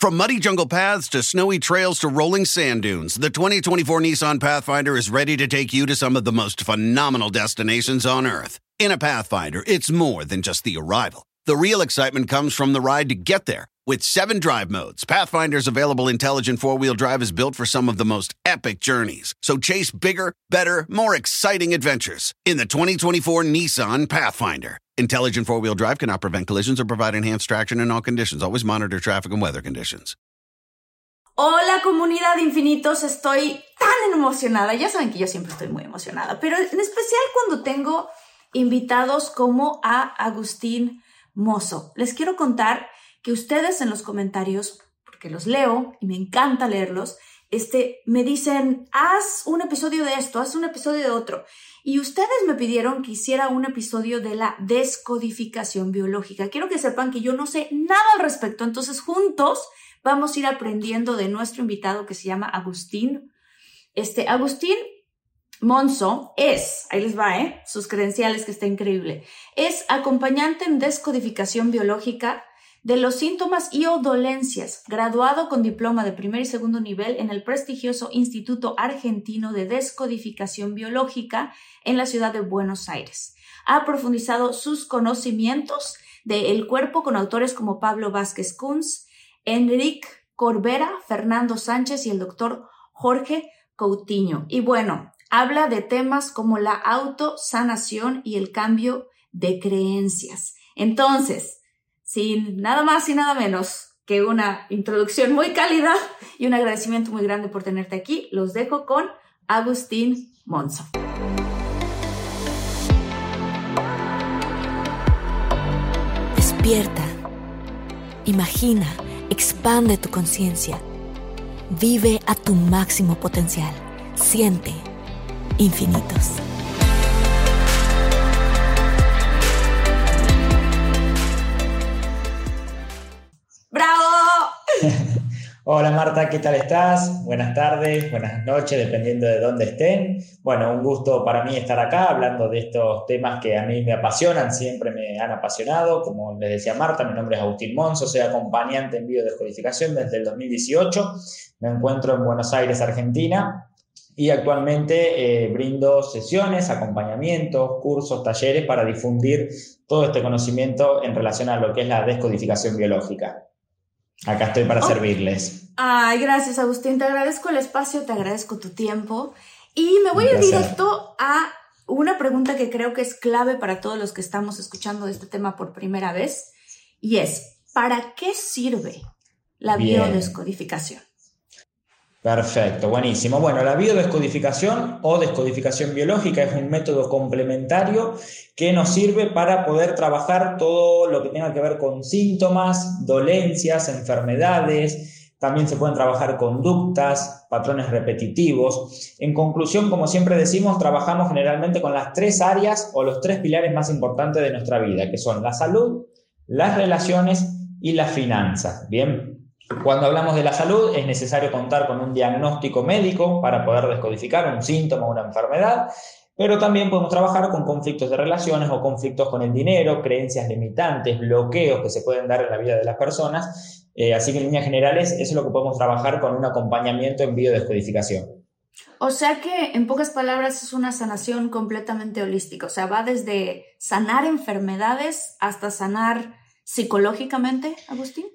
From muddy jungle paths to snowy trails to rolling sand dunes, the 2024 Nissan Pathfinder is ready to take you to some of the most phenomenal destinations on Earth. In a Pathfinder, it's more than just the arrival. The real excitement comes from the ride to get there. With seven drive modes, Pathfinder's available intelligent four wheel drive is built for some of the most epic journeys. So chase bigger, better, more exciting adventures in the 2024 Nissan Pathfinder. Intelligent four wheel drive cannot prevent collisions or provide enhanced traction in all conditions. Always monitor traffic and weather conditions. Hola comunidad infinitos, estoy tan emocionada. Ya saben que yo siempre estoy muy emocionada, pero en especial cuando tengo invitados como a Agustín Mozo. Les quiero contar que ustedes en los comentarios, porque los leo y me encanta leerlos, este, me dicen, haz un episodio de esto, haz un episodio de otro. Y ustedes me pidieron que hiciera un episodio de la descodificación biológica. Quiero que sepan que yo no sé nada al respecto, entonces juntos vamos a ir aprendiendo de nuestro invitado que se llama Agustín. Este, Agustín Monzo es, ahí les va, ¿eh? sus credenciales que está increíble, es acompañante en descodificación biológica de los síntomas y o dolencias, graduado con diploma de primer y segundo nivel en el prestigioso Instituto Argentino de Descodificación Biológica en la ciudad de Buenos Aires. Ha profundizado sus conocimientos del cuerpo con autores como Pablo Vázquez Kunz, Enrique Corbera, Fernando Sánchez y el doctor Jorge Coutinho. Y bueno, habla de temas como la autosanación y el cambio de creencias. Entonces, sin nada más y nada menos que una introducción muy cálida y un agradecimiento muy grande por tenerte aquí, los dejo con Agustín Monzo. Despierta, imagina, expande tu conciencia, vive a tu máximo potencial, siente infinitos. Hola Marta, ¿qué tal estás? Buenas tardes, buenas noches, dependiendo de dónde estén. Bueno, un gusto para mí estar acá hablando de estos temas que a mí me apasionan, siempre me han apasionado. Como les decía Marta, mi nombre es Agustín Monzo, soy acompañante en biodescodificación desde el 2018. Me encuentro en Buenos Aires, Argentina, y actualmente eh, brindo sesiones, acompañamientos, cursos, talleres para difundir todo este conocimiento en relación a lo que es la descodificación biológica. Acá estoy para servirles. Ay, gracias Agustín, te agradezco el espacio, te agradezco tu tiempo. Y me voy a ir directo a una pregunta que creo que es clave para todos los que estamos escuchando este tema por primera vez y es, ¿para qué sirve la biodescodificación? Perfecto, buenísimo. Bueno, la biodescodificación o descodificación biológica es un método complementario que nos sirve para poder trabajar todo lo que tenga que ver con síntomas, dolencias, enfermedades. También se pueden trabajar conductas, patrones repetitivos. En conclusión, como siempre decimos, trabajamos generalmente con las tres áreas o los tres pilares más importantes de nuestra vida, que son la salud, las relaciones y las finanzas. Bien, cuando hablamos de la salud es necesario contar con un diagnóstico médico para poder descodificar un síntoma o una enfermedad, pero también podemos trabajar con conflictos de relaciones o conflictos con el dinero, creencias limitantes, bloqueos que se pueden dar en la vida de las personas. Eh, así que en líneas generales eso es lo que podemos trabajar con un acompañamiento en biodescodificación. O sea que, en pocas palabras, es una sanación completamente holística. O sea, va desde sanar enfermedades hasta sanar psicológicamente, Agustín.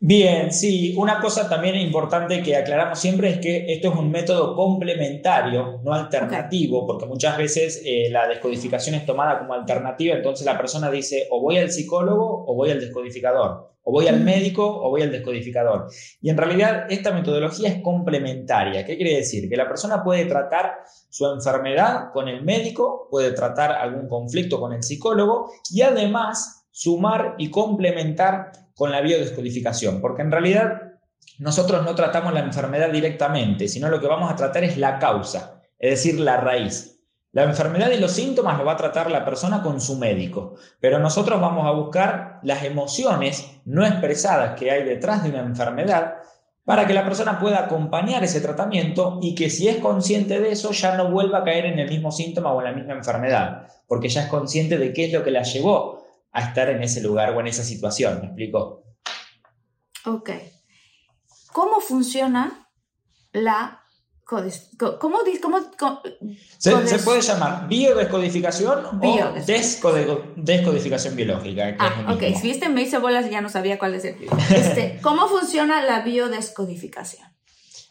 Bien, sí, una cosa también importante que aclaramos siempre es que esto es un método complementario, no alternativo, porque muchas veces eh, la descodificación es tomada como alternativa, entonces la persona dice o voy al psicólogo o voy al descodificador, o voy al médico o voy al descodificador. Y en realidad esta metodología es complementaria. ¿Qué quiere decir? Que la persona puede tratar su enfermedad con el médico, puede tratar algún conflicto con el psicólogo y además sumar y complementar con la biodescodificación, porque en realidad nosotros no tratamos la enfermedad directamente, sino lo que vamos a tratar es la causa, es decir, la raíz. La enfermedad y los síntomas lo va a tratar la persona con su médico, pero nosotros vamos a buscar las emociones no expresadas que hay detrás de una enfermedad para que la persona pueda acompañar ese tratamiento y que si es consciente de eso ya no vuelva a caer en el mismo síntoma o en la misma enfermedad, porque ya es consciente de qué es lo que la llevó a estar en ese lugar o en esa situación. ¿Me explico? Ok. ¿Cómo funciona la ¿Cómo, se, puede llamar biodescodificación o descodificación biológica. ah, ok. Si viste me hice bolas y ya no sabía cuál es el. Este, ¿Cómo funciona la biodescodificación?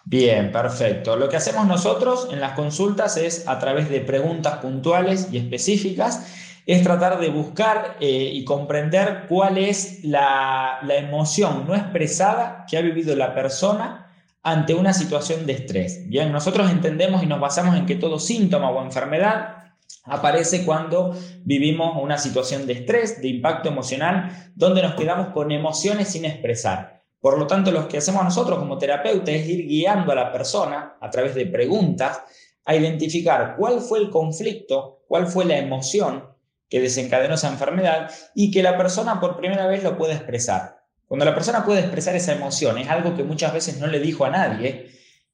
Bien, perfecto. Lo que hacemos nosotros en las consultas es, a través de preguntas puntuales y específicas, es tratar de buscar eh, y comprender cuál es la, la emoción no expresada que ha vivido la persona ante una situación de estrés. Bien, nosotros entendemos y nos basamos en que todo síntoma o enfermedad aparece cuando vivimos una situación de estrés, de impacto emocional, donde nos quedamos con emociones sin expresar. Por lo tanto, lo que hacemos nosotros como terapeutas es ir guiando a la persona a través de preguntas a identificar cuál fue el conflicto, cuál fue la emoción que desencadenó esa enfermedad y que la persona por primera vez lo pueda expresar. Cuando la persona puede expresar esa emoción, es algo que muchas veces no le dijo a nadie,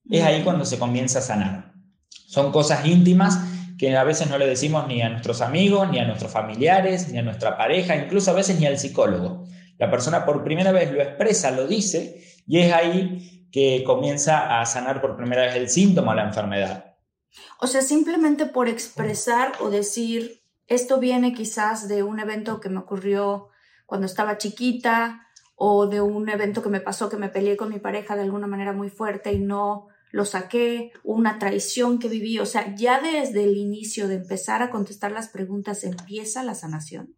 es ahí cuando se comienza a sanar. Son cosas íntimas que a veces no le decimos ni a nuestros amigos, ni a nuestros familiares, ni a nuestra pareja, incluso a veces ni al psicólogo. La persona por primera vez lo expresa, lo dice, y es ahí que comienza a sanar por primera vez el síntoma, la enfermedad. O sea, simplemente por expresar o decir, esto viene quizás de un evento que me ocurrió cuando estaba chiquita, o de un evento que me pasó que me peleé con mi pareja de alguna manera muy fuerte y no lo saqué, una traición que viví, o sea, ya desde el inicio de empezar a contestar las preguntas empieza la sanación.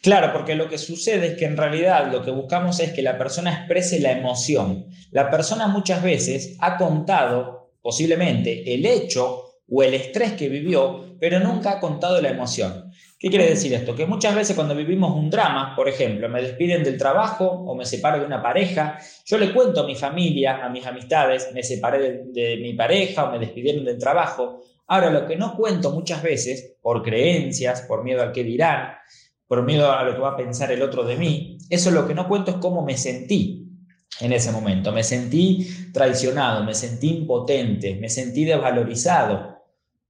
Claro, porque lo que sucede es que en realidad lo que buscamos es que la persona exprese la emoción. La persona muchas veces ha contado posiblemente el hecho o el estrés que vivió, pero nunca ha contado la emoción. ¿Qué quiere decir esto? Que muchas veces cuando vivimos un drama, por ejemplo, me despiden del trabajo o me separo de una pareja, yo le cuento a mi familia, a mis amistades, me separé de, mi pareja o me despidieron del trabajo. Ahora, lo que no cuento muchas veces, por creencias, por miedo al que dirán, por miedo a lo que va a pensar el otro de mí, eso lo que no cuento es cómo me sentí en ese momento. Me sentí traicionado, me sentí impotente, me sentí desvalorizado,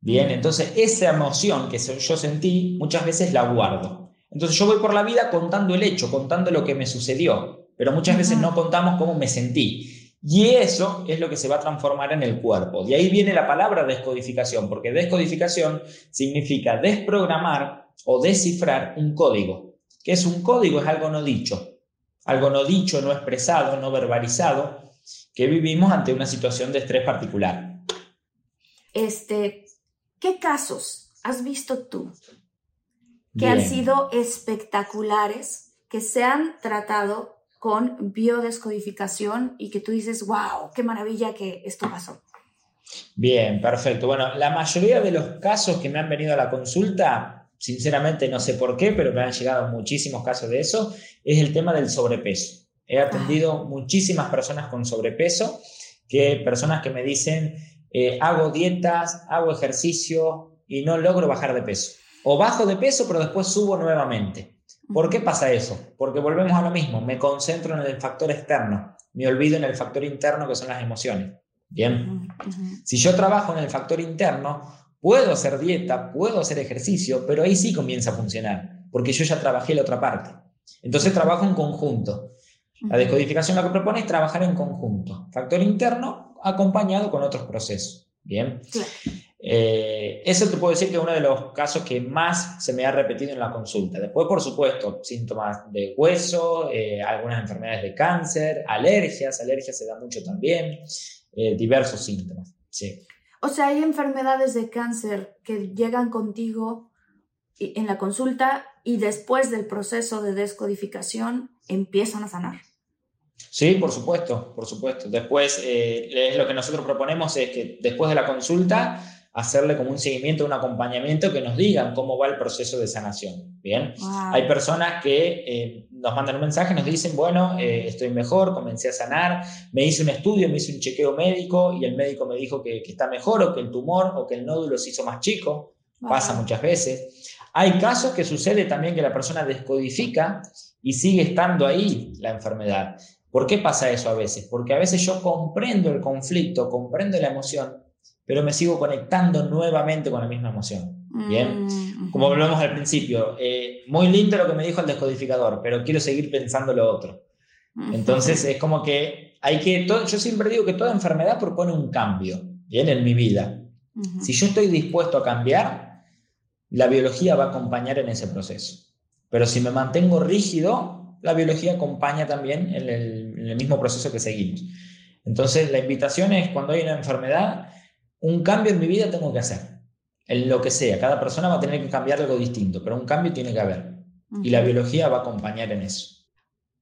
Bien, entonces esa emoción que yo sentí muchas veces la guardo. Entonces yo voy por la vida contando el hecho, contando lo que me sucedió, pero muchas veces no contamos cómo me sentí. Y eso es lo que se va a transformar en el cuerpo. De ahí viene la palabra descodificación, porque descodificación significa desprogramar o descifrar un código. ¿Qué es un código? Es algo no dicho. Algo no dicho, no expresado, no verbalizado, que vivimos ante una situación de estrés particular. Este, ¿Qué casos has visto tú que han sido espectaculares, que se han tratado con biodescodificación y que tú dices, wow, qué maravilla que esto pasó? Bien, perfecto. Bueno, la mayoría de los casos que me han venido a la consulta, sinceramente no sé por qué, pero me han llegado muchísimos casos de eso, es el tema del sobrepeso. He atendido muchísimas personas con sobrepeso, que personas que me dicen, eh, hago dietas, hago ejercicio y no logro bajar de peso. O bajo de peso, pero después subo nuevamente. ¿Por qué pasa eso? Porque volvemos a lo mismo, me concentro en el factor externo, me olvido en el factor interno que son las emociones. Bien, si yo trabajo en el factor interno, puedo hacer dieta, puedo hacer ejercicio, pero ahí sí comienza a funcionar, porque yo ya trabajé la otra parte. Entonces trabajo en conjunto. La descodificación lo que propone es trabajar en conjunto. Factor interno, acompañado con otros procesos. Bien. Eh, eso te puedo decir que es uno de los casos que más se me ha repetido en la consulta. Después, por supuesto, síntomas de hueso, eh, algunas enfermedades de cáncer, alergias, alergias se da mucho también, eh, diversos síntomas. Sí. O sea, hay enfermedades de cáncer que llegan contigo en la consulta y después del proceso de descodificación empiezan a sanar. Sí, por supuesto, por supuesto. Después, eh, lo que nosotros proponemos es que después de la consulta, hacerle como un seguimiento, un acompañamiento que nos digan cómo va el proceso de sanación. Bien, hay personas que eh, nos mandan un mensaje, nos dicen, bueno, eh, estoy mejor, comencé a sanar, me hice un estudio, me hice un chequeo médico y el médico me dijo que, está mejor o que el tumor o que el nódulo se hizo más chico, pasa muchas veces. Hay casos que sucede también que la persona descodifica y sigue estando ahí la enfermedad. ¿Por qué pasa eso a veces? Porque a veces yo comprendo el conflicto, comprendo la emoción, pero me sigo conectando nuevamente con la misma emoción. Bien, mm, como hablamos al principio, eh, muy lindo lo que me dijo el descodificador, pero quiero seguir pensando lo otro. Entonces es como que hay que, yo siempre digo que toda enfermedad propone un cambio, bien, en mi vida. Si yo estoy dispuesto a cambiar, la biología va a acompañar en ese proceso. Pero si me mantengo rígido, la biología acompaña también en el, mismo proceso que seguimos. Entonces, la invitación es cuando hay una enfermedad, un cambio en mi vida tengo que hacer. En lo que sea, cada persona va a tener que cambiar algo distinto, pero un cambio tiene que haber. Y la biología va a acompañar en eso.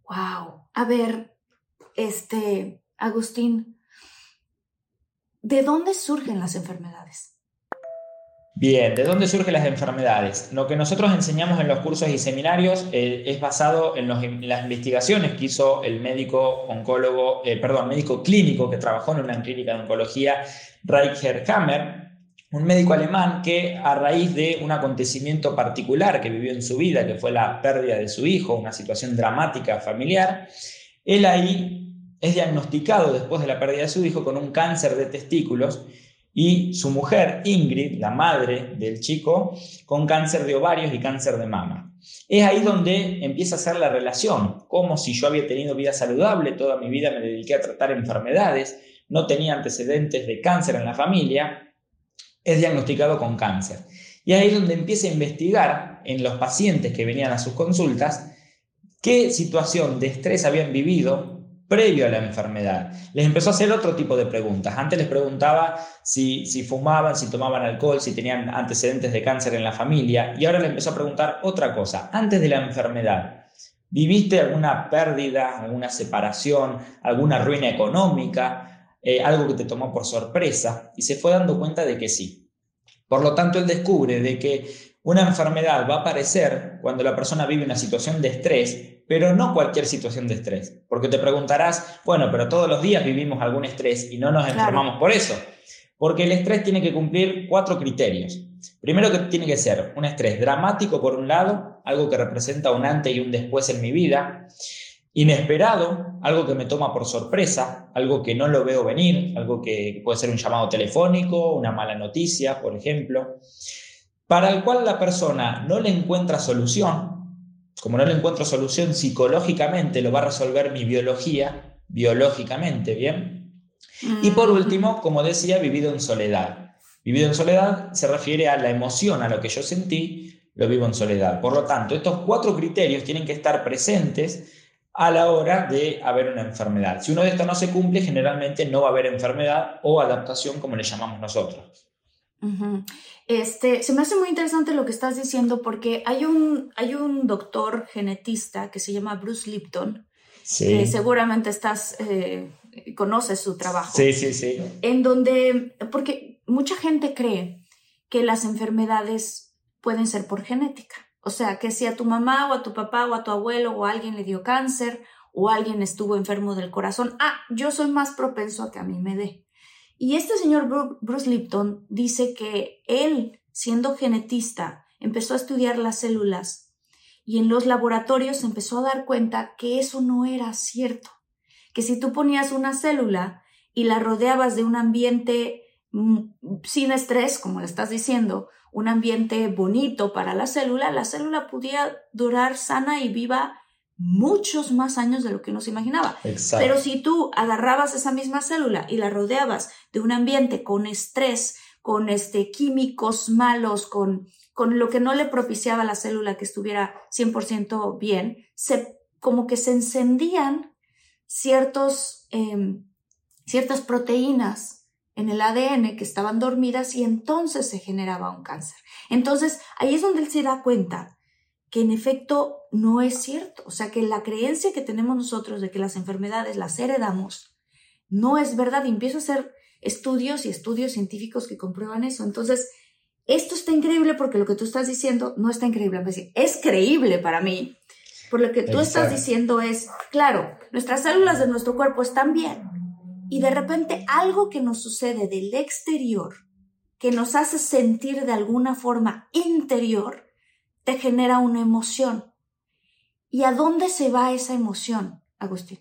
Wow. A ver, este, Agustín, ¿de dónde surgen las enfermedades? Bien, ¿de dónde surgen las enfermedades? Lo que nosotros enseñamos en los cursos y seminarios eh, es basado en, las investigaciones que hizo el médico oncólogo, eh, perdón, médico clínico que trabajó en una clínica de oncología, Reicher Hammer, un médico alemán que a raíz de un acontecimiento particular que vivió en su vida, que fue la pérdida de su hijo, una situación dramática familiar, él ahí es diagnosticado después de la pérdida de su hijo con un cáncer de testículos y su mujer, Ingrid, la madre del chico, con cáncer de ovarios y cáncer de mama. Es ahí donde empieza a ser la relación, como si yo había tenido vida saludable, toda mi vida me dediqué a tratar enfermedades, no tenía antecedentes de cáncer en la familia, es diagnosticado con cáncer. Y ahí es donde empieza a investigar en los pacientes que venían a sus consultas qué situación de estrés habían vivido previo a la enfermedad. Les empezó a hacer otro tipo de preguntas. Antes les preguntaba si, fumaban, si tomaban alcohol, si tenían antecedentes de cáncer en la familia y ahora les empezó a preguntar otra cosa. Antes de la enfermedad, ¿viviste alguna pérdida, alguna separación, alguna ruina económica, eh, algo que te tomó por sorpresa? Y se fue dando cuenta de que sí. Por lo tanto, él descubre de que una enfermedad va a aparecer cuando la persona vive una situación de estrés pero no cualquier situación de estrés. Porque te preguntarás, bueno, pero todos los días vivimos algún estrés y no nos enfermamos por eso. Porque el estrés tiene que cumplir cuatro criterios. Primero que tiene que ser un estrés dramático por un lado, algo que representa un antes y un después en mi vida, inesperado, algo que me toma por sorpresa, algo que no lo veo venir, algo que puede ser un llamado telefónico, una mala noticia, por ejemplo, para el cual la persona no le encuentra solución, como no le encuentro solución psicológicamente, lo va a resolver mi biología, biológicamente, ¿bien? Y por último, como decía, vivido en soledad. Vivido en soledad se refiere a la emoción, a lo que yo sentí, lo vivo en soledad. Por lo tanto, estos cuatro criterios tienen que estar presentes a la hora de haber una enfermedad. Si uno de estos no se cumple, generalmente no va a haber enfermedad o adaptación, como le llamamos nosotros. Este, se me hace muy interesante lo que estás diciendo porque hay un, hay un doctor genetista que se llama Bruce Lipton, que seguramente estás, eh, conoces su trabajo. Sí, sí, sí. En donde, porque mucha gente cree que las enfermedades pueden ser por genética. O sea, que si a tu mamá o a tu papá o a tu abuelo o a alguien le dio cáncer o alguien estuvo enfermo del corazón, ah, yo soy más propenso a que a mí me dé. Y este señor Bruce Lipton dice que él, siendo genetista, empezó a estudiar las células y en los laboratorios empezó a dar cuenta que eso no era cierto, que si tú ponías una célula y la rodeabas de un ambiente mm, sin estrés, como le estás diciendo, un ambiente bonito para la célula, la célula podía durar sana y viva muchos más años de lo que uno se imaginaba. Pero si tú agarrabas esa misma célula y la rodeabas de un ambiente con estrés, con este, químicos malos, con, con lo que no le propiciaba a la célula que estuviera 100% bien, se, como que se encendían ciertos, em, ciertas proteínas en el ADN que estaban dormidas y entonces se generaba un cáncer. Entonces, ahí es donde él se da cuenta que en efecto no es cierto. O sea, que la creencia que tenemos nosotros de que las enfermedades las heredamos no es verdad. Y empiezo a hacer estudios y estudios científicos que comprueban eso. Entonces, esto está increíble porque lo que tú estás diciendo no está increíble. Es creíble para mí. Por lo que tú estás diciendo es, claro, nuestras células de nuestro cuerpo están bien y de repente algo que nos sucede del exterior, que nos hace sentir de alguna forma interior, te genera una emoción. ¿Y a dónde se va esa emoción, Agustín?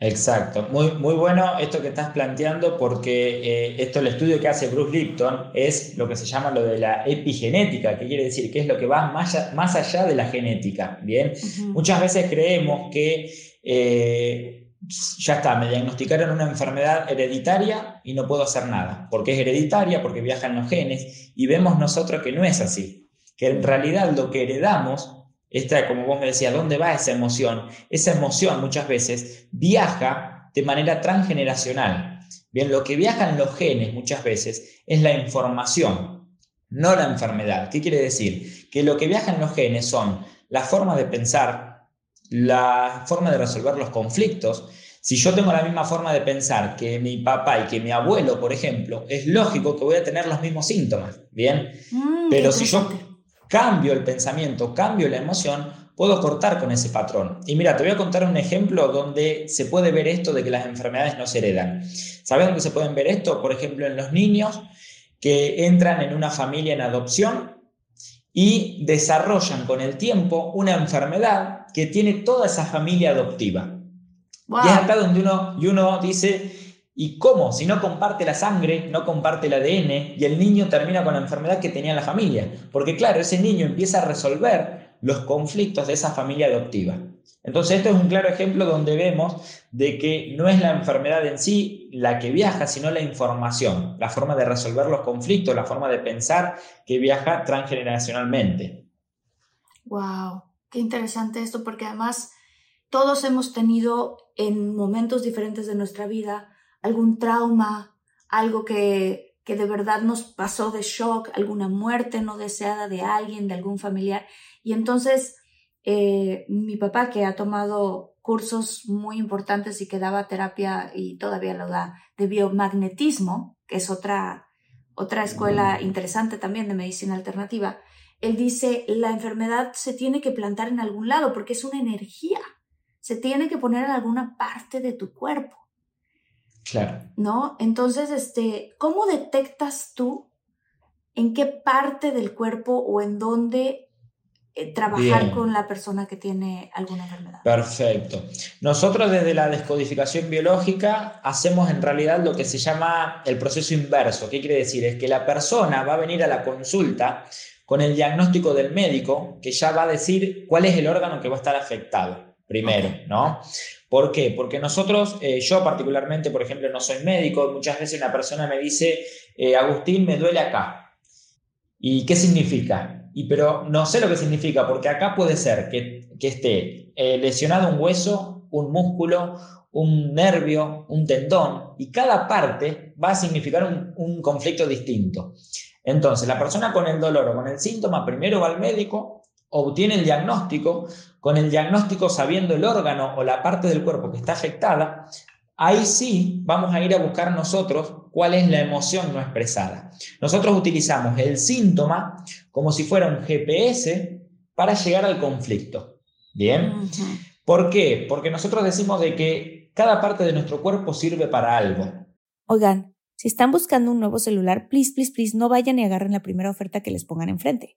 Exacto, muy, muy bueno esto que estás planteando porque eh, esto el estudio que hace Bruce Lipton es lo que se llama lo de la epigenética, que quiere decir que es lo que va más allá, más allá de la genética. Bien, muchas veces creemos que eh, ya está, me diagnosticaron una enfermedad hereditaria y no puedo hacer nada, porque es hereditaria, porque viajan los genes y vemos nosotros que no es así, que en realidad lo que heredamos esta, como vos me decías, ¿dónde va esa emoción? Esa emoción muchas veces viaja de manera transgeneracional. Bien, lo que viajan los genes muchas veces es la información, no la enfermedad. ¿Qué quiere decir? Que lo que viajan los genes son la forma de pensar, la forma de resolver los conflictos. Si yo tengo la misma forma de pensar que mi papá y que mi abuelo, por ejemplo, es lógico que voy a tener los mismos síntomas, ¿bien? Mm, Pero si yo cambio el pensamiento, cambio la emoción, puedo cortar con ese patrón. Y mira, te voy a contar un ejemplo donde se puede ver esto de que las enfermedades no se heredan. ¿Sabes dónde se pueden ver esto? Por ejemplo, en los niños que entran en una familia en adopción y desarrollan con el tiempo una enfermedad que tiene toda esa familia adoptiva. Y es acá donde uno, y uno dice, ¿Y cómo? Si no comparte la sangre, no comparte el ADN y el niño termina con la enfermedad que tenía la familia. Porque claro, ese niño empieza a resolver los conflictos de esa familia adoptiva. Entonces esto es un claro ejemplo donde vemos de que no es la enfermedad en sí la que viaja, sino la información, la forma de resolver los conflictos, la forma de pensar que viaja transgeneracionalmente. Wow, qué interesante esto porque además todos hemos tenido en momentos diferentes de nuestra vida algún trauma, algo que, que de verdad nos pasó de shock, alguna muerte no deseada de alguien, de algún familiar. Y entonces eh, mi papá, que ha tomado cursos muy importantes y que daba terapia y todavía lo da de biomagnetismo, que es otra, otra escuela interesante también de medicina alternativa, él dice, la enfermedad se tiene que plantar en algún lado porque es una energía, se tiene que poner en alguna parte de tu cuerpo. Claro. ¿No? Entonces, este, ¿cómo detectas tú en qué parte del cuerpo o en dónde eh, trabajar con la persona que tiene alguna enfermedad? Perfecto. Nosotros desde la descodificación biológica hacemos en realidad lo que se llama el proceso inverso. ¿Qué quiere decir? Es que la persona va a venir a la consulta con el diagnóstico del médico que ya va a decir cuál es el órgano que va a estar afectado primero, ¿no? ¿Por qué? Porque nosotros, eh, yo particularmente, por ejemplo, no soy médico, muchas veces una persona me dice, eh, Agustín, me duele acá. ¿Y qué significa? Y pero no sé lo que significa, porque acá puede ser que, esté eh, lesionado un hueso, un músculo, un nervio, un tendón, y cada parte va a significar un, un conflicto distinto. Entonces, la persona con el dolor o con el síntoma primero va al médico, obtiene el diagnóstico, con el diagnóstico sabiendo el órgano o la parte del cuerpo que está afectada, ahí sí vamos a ir a buscar nosotros cuál es la emoción no expresada. Nosotros utilizamos el síntoma como si fuera un GPS para llegar al conflicto. ¿Bien? ¿Por qué? Porque nosotros decimos de que cada parte de nuestro cuerpo sirve para algo. Oigan, si están buscando un nuevo celular, please, please, please, no vayan y agarren la primera oferta que les pongan enfrente.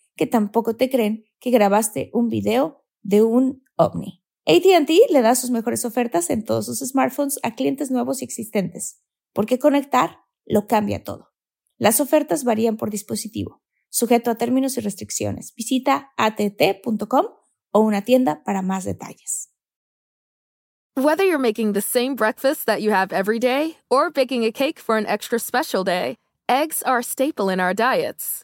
que tampoco te creen que grabaste un video de un ovni. ATT le da sus mejores ofertas en todos sus smartphones a clientes nuevos y existentes, porque conectar lo cambia todo. Las ofertas varían por dispositivo, sujeto a términos y restricciones. Visita att.com o una tienda para más detalles. Whether you're making the same breakfast that you have every day or baking a cake for an extra special day, eggs are a staple in our diets.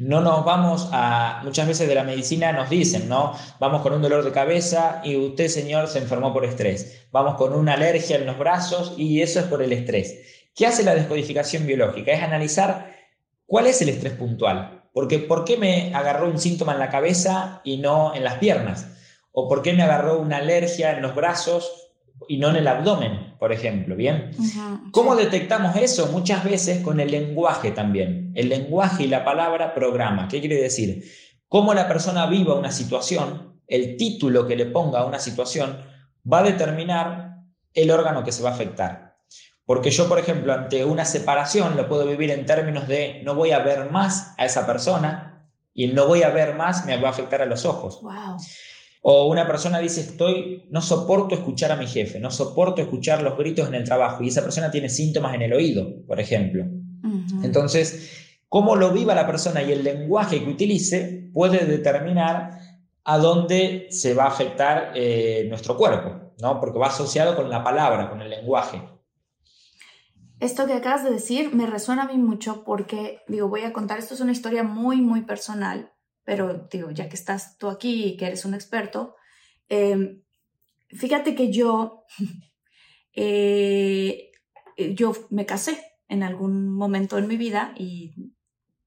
No nos vamos a, muchas veces de la medicina nos dicen, ¿no? Vamos con un dolor de cabeza y usted, señor, se enfermó por estrés. Vamos con una alergia en los brazos y eso es por el estrés. ¿Qué hace la descodificación biológica? Es analizar cuál es el estrés puntual. Porque ¿por qué me agarró un síntoma en la cabeza y no en las piernas? ¿O por qué me agarró una alergia en los brazos y no en el abdomen, por ejemplo, ¿bien? ¿Cómo detectamos eso? Muchas veces con el lenguaje también. El lenguaje y la palabra programa. ¿Qué quiere decir? Cómo la persona viva una situación, el título que le ponga a una situación, va a determinar el órgano que se va a afectar. Porque yo, por ejemplo, ante una separación lo puedo vivir en términos de no voy a ver más a esa persona y no voy a ver más me va a afectar a los ojos. Wow. O una persona dice, estoy, no soporto escuchar a mi jefe, no soporto escuchar los gritos en el trabajo y esa persona tiene síntomas en el oído, por ejemplo. Entonces, cómo lo viva la persona y el lenguaje que utilice puede determinar a dónde se va a afectar eh, nuestro cuerpo, ¿no? Porque va asociado con la palabra, con el lenguaje. Esto que acabas de decir me resuena a mí mucho porque, digo, voy a contar, esto es una historia muy, muy personal pero digo, ya que estás tú aquí y que eres un experto, em, fíjate que yo, eh, yo me casé en algún momento en mi vida y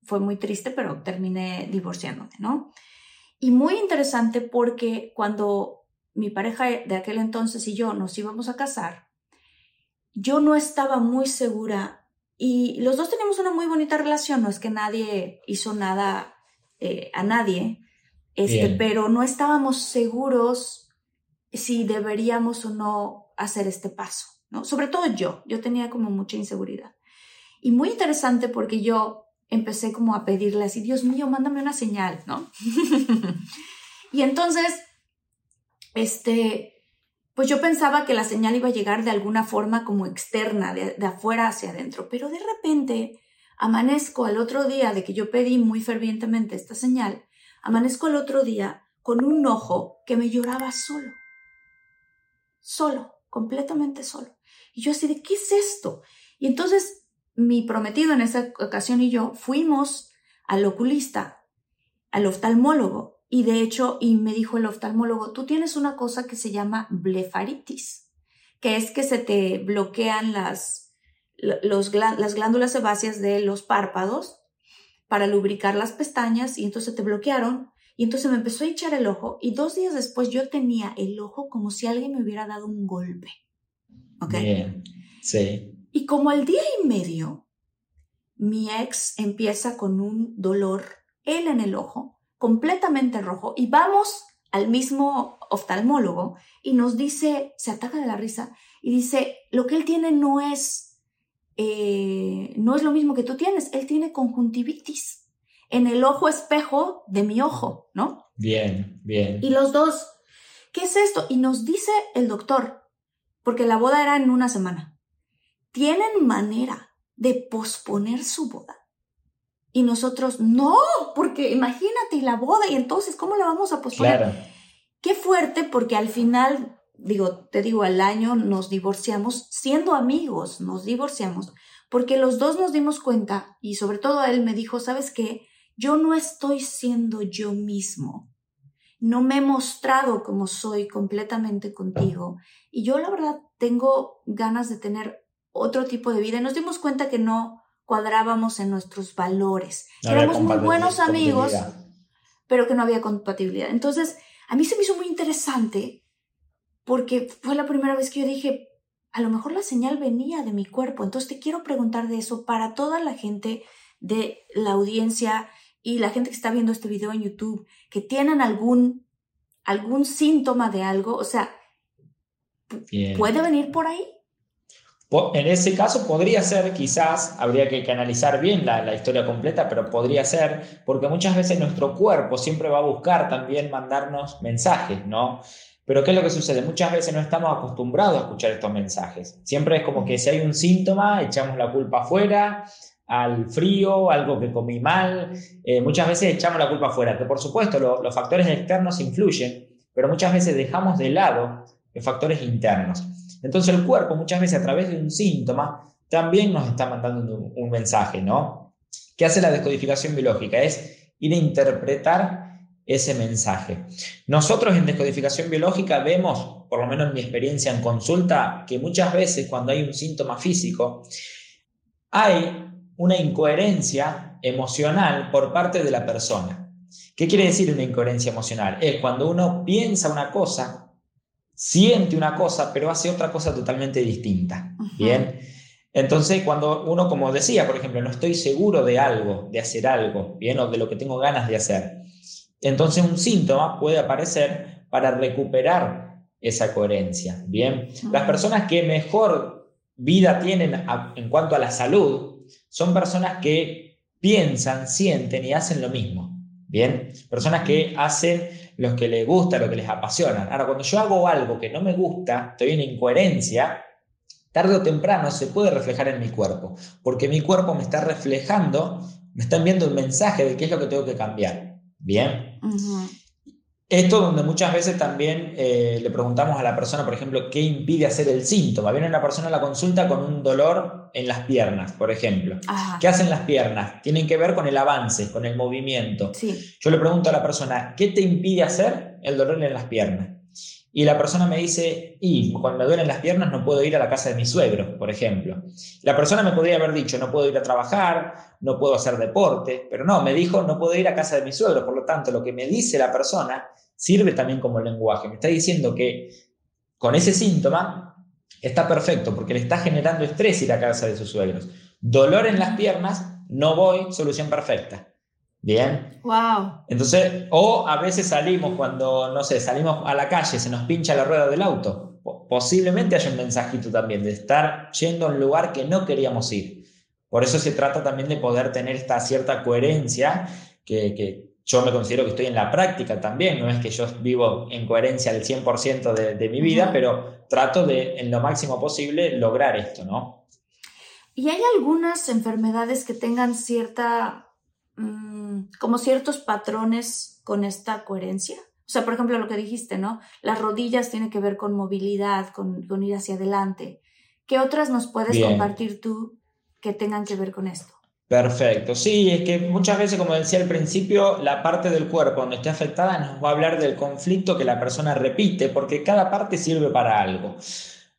fue muy triste, pero terminé divorciándome, ¿no? Y muy interesante porque cuando mi pareja de aquel entonces y yo nos íbamos a casar, yo no estaba muy segura y los dos teníamos una muy bonita relación, no es que nadie hizo nada eh, a nadie, este, pero no estábamos seguros si deberíamos o no hacer este paso, ¿no? Sobre todo yo, yo tenía como mucha inseguridad. Y muy interesante porque yo empecé como a pedirle así, Dios mío, mándame una señal, ¿no? y entonces, este, pues yo pensaba que la señal iba a llegar de alguna forma como externa, de, de afuera hacia adentro, pero de repente Amanezco al otro día de que yo pedí muy fervientemente esta señal, amanezco al otro día con un ojo que me lloraba solo. Solo, completamente solo. Y yo así de, ¿qué es esto? Y entonces mi prometido en esa ocasión y yo fuimos al oculista, al oftalmólogo, y de hecho, y me dijo el oftalmólogo, tú tienes una cosa que se llama blefaritis, que es que se te bloquean las las glándulas sebáceas de los párpados para lubricar las pestañas y entonces te bloquearon y entonces me empezó a echar el ojo y dos días después yo tenía el ojo como si alguien me hubiera dado un golpe. ¿Ok? Bien, sí. Y como al día y medio, mi ex empieza con un dolor, él en el ojo, completamente rojo, y vamos al mismo oftalmólogo y nos dice, se ataca de la risa y dice, lo que él tiene no es eh, no es lo mismo que tú tienes. Él tiene conjuntivitis en el ojo espejo de mi ojo, ¿no? Bien, bien. Y los dos, ¿qué es esto? Y nos dice el doctor, porque la boda era en una semana, tienen manera de posponer su boda. Y nosotros, no, porque imagínate la boda y entonces, ¿cómo la vamos a posponer? Claro. Qué fuerte, porque al final digo, te digo, al año nos divorciamos, siendo amigos, nos divorciamos, porque los dos nos dimos cuenta, y sobre todo él me dijo, ¿sabes qué? Yo no estoy siendo yo mismo. No me he mostrado como soy completamente contigo. Y yo la verdad tengo ganas de tener otro tipo de vida. Y nos dimos cuenta que no cuadrábamos en nuestros valores. Éramos muy buenos amigos, pero que no había compatibilidad. Entonces, a mí se me hizo muy interesante porque fue la primera vez que yo dije, a lo mejor la señal venía de mi cuerpo. Entonces te quiero preguntar de eso para toda la gente de la audiencia y la gente que está viendo este video en YouTube, que tienen algún, algún síntoma de algo, o sea, ¿puede venir por ahí? En ese caso podría ser, quizás, habría que, analizar bien la, la, historia completa, pero podría ser, porque muchas veces nuestro cuerpo siempre va a buscar también mandarnos mensajes, ¿no? Pero ¿qué es lo que sucede? Muchas veces no estamos acostumbrados a escuchar estos mensajes. Siempre es como que si hay un síntoma, echamos la culpa afuera, al frío, algo que comí mal. Eh, muchas veces echamos la culpa afuera, que por supuesto los factores externos influyen, pero muchas veces dejamos de lado los factores internos. Entonces el cuerpo muchas veces a través de un síntoma también nos está mandando un, un mensaje, ¿no? ¿Qué hace la descodificación biológica? Es ir a interpretar ese mensaje. Nosotros en descodificación biológica vemos, por lo menos en mi experiencia en consulta, que muchas veces cuando hay un síntoma físico, hay una incoherencia emocional por parte de la persona. ¿Qué quiere decir una incoherencia emocional? Es cuando uno piensa una cosa, siente una cosa, pero hace otra cosa totalmente distinta. Bien. Entonces, cuando uno, como decía, por ejemplo, no estoy seguro de algo, de hacer algo, bien, o de lo que tengo ganas de hacer, entonces un síntoma puede aparecer para recuperar esa coherencia. Bien, las personas que mejor vida tienen en cuanto a la salud son personas que piensan, sienten y hacen lo mismo. Bien, personas que hacen lo que les gusta, lo que les apasiona. Ahora, cuando yo hago algo que no me gusta, estoy en incoherencia, tarde o temprano se puede reflejar en mi cuerpo, porque mi cuerpo me está reflejando, me está enviando un mensaje de qué es lo que tengo que cambiar. Bien. Esto donde muchas veces también eh, le preguntamos a la persona, por ejemplo, qué impide hacer el síntoma. Viene una persona a la consulta con un dolor en las piernas, por ejemplo. ¿Qué hacen las piernas? Tienen que ver con el avance, con el movimiento. Yo le pregunto a la persona, ¿qué te impide hacer el dolor en las piernas? Y la persona me dice, y cuando me duelen las piernas no puedo ir a la casa de mi suegro, por ejemplo. La persona me podría haber dicho, no puedo ir a trabajar, no puedo hacer deporte, pero no, me dijo, no puedo ir a casa de mi suegro. Por lo tanto, lo que me dice la persona sirve también como lenguaje. Me está diciendo que con ese síntoma está perfecto porque le está generando estrés ir a casa de sus suegros. Dolor en las piernas, no voy, solución perfecta. Bien. Wow. Entonces, o a veces salimos cuando, no sé, salimos a la calle, se nos pincha la rueda del auto. Posiblemente haya un mensajito también de estar yendo a un lugar que no queríamos ir. Por eso se trata también de poder tener esta cierta coherencia que, yo me considero que estoy en la práctica también. No es que yo vivo en coherencia al 100% de, de mi vida, pero trato de, en lo máximo posible, lograr esto, ¿no? ¿Y hay algunas enfermedades que tengan cierta Mm, como ciertos patrones con esta coherencia. O sea, por ejemplo, lo que dijiste, ¿no? Las rodillas tienen que ver con movilidad, con, ir hacia adelante. ¿Qué otras nos puedes compartir tú que tengan que ver con esto? Perfecto, sí, es que muchas veces, como decía al principio, la parte del cuerpo donde esté afectada nos va a hablar del conflicto que la persona repite, porque cada parte sirve para algo.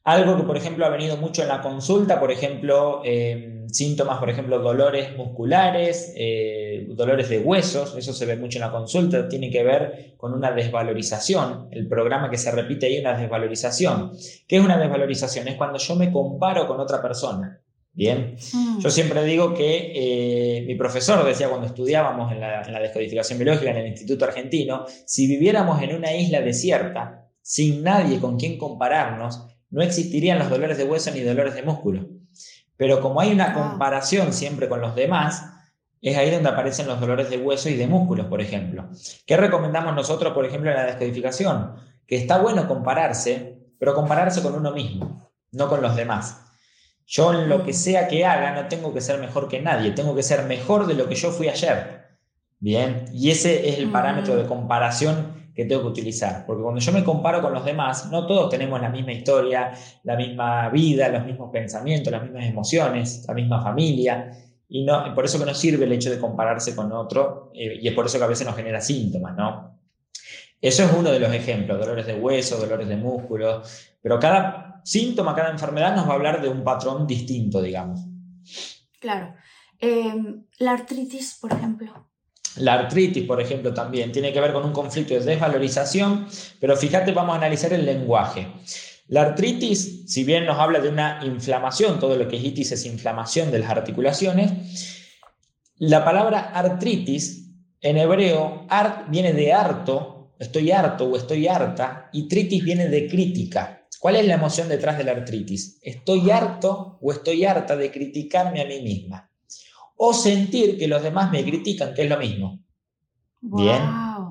Algo que, por ejemplo, ha venido mucho en la consulta, por ejemplo, em, síntomas, por ejemplo, dolores musculares, eh, dolores de huesos, eso se ve mucho en la consulta, tiene que ver con una desvalorización. El programa que se repite ahí, una desvalorización. ¿Qué es una desvalorización? Es cuando yo me comparo con otra persona. Bien, mm. yo siempre digo que eh, mi profesor decía cuando estudiábamos en la, en la descodificación biológica en el Instituto Argentino, si viviéramos en una isla desierta, sin nadie con quien compararnos, no existirían los dolores de hueso ni dolores de músculo. Pero como hay una comparación siempre con los demás, es ahí donde aparecen los dolores de hueso y de músculos, por ejemplo. ¿Qué recomendamos nosotros, por ejemplo, en la descodificación? Que está bueno compararse, pero compararse con uno mismo, no con los demás. Yo en lo que mm. sea que haga no tengo que ser mejor que nadie, tengo que ser mejor de lo que yo fui ayer. Bien, y ese es el parámetro de comparación que tengo que utilizar. Porque cuando yo me comparo con los demás, no todos tenemos la misma historia, la misma vida, los mismos pensamientos, las mismas emociones, la misma familia. Y no, por eso que no sirve el hecho de compararse con otro, eh, y es por eso que a veces nos genera síntomas, ¿no? Eso es uno de los ejemplos, dolores de hueso, dolores de músculo, pero cada síntoma, cada enfermedad nos va a hablar de un patrón distinto, digamos. Claro. Em, la artritis, por ejemplo. La artritis, por ejemplo, también tiene que ver con un conflicto de desvalorización, pero fíjate, vamos a analizar el lenguaje. La artritis, si bien nos habla de una inflamación, todo lo que es itis es inflamación de las articulaciones, la palabra artritis en hebreo, art viene de harto, estoy harto o estoy harta, y tritis viene de crítica. ¿Cuál es la emoción detrás de la artritis? ¿Estoy harto o estoy harta de criticarme a mí misma? O sentir que los demás me critican, que es lo mismo. Bien.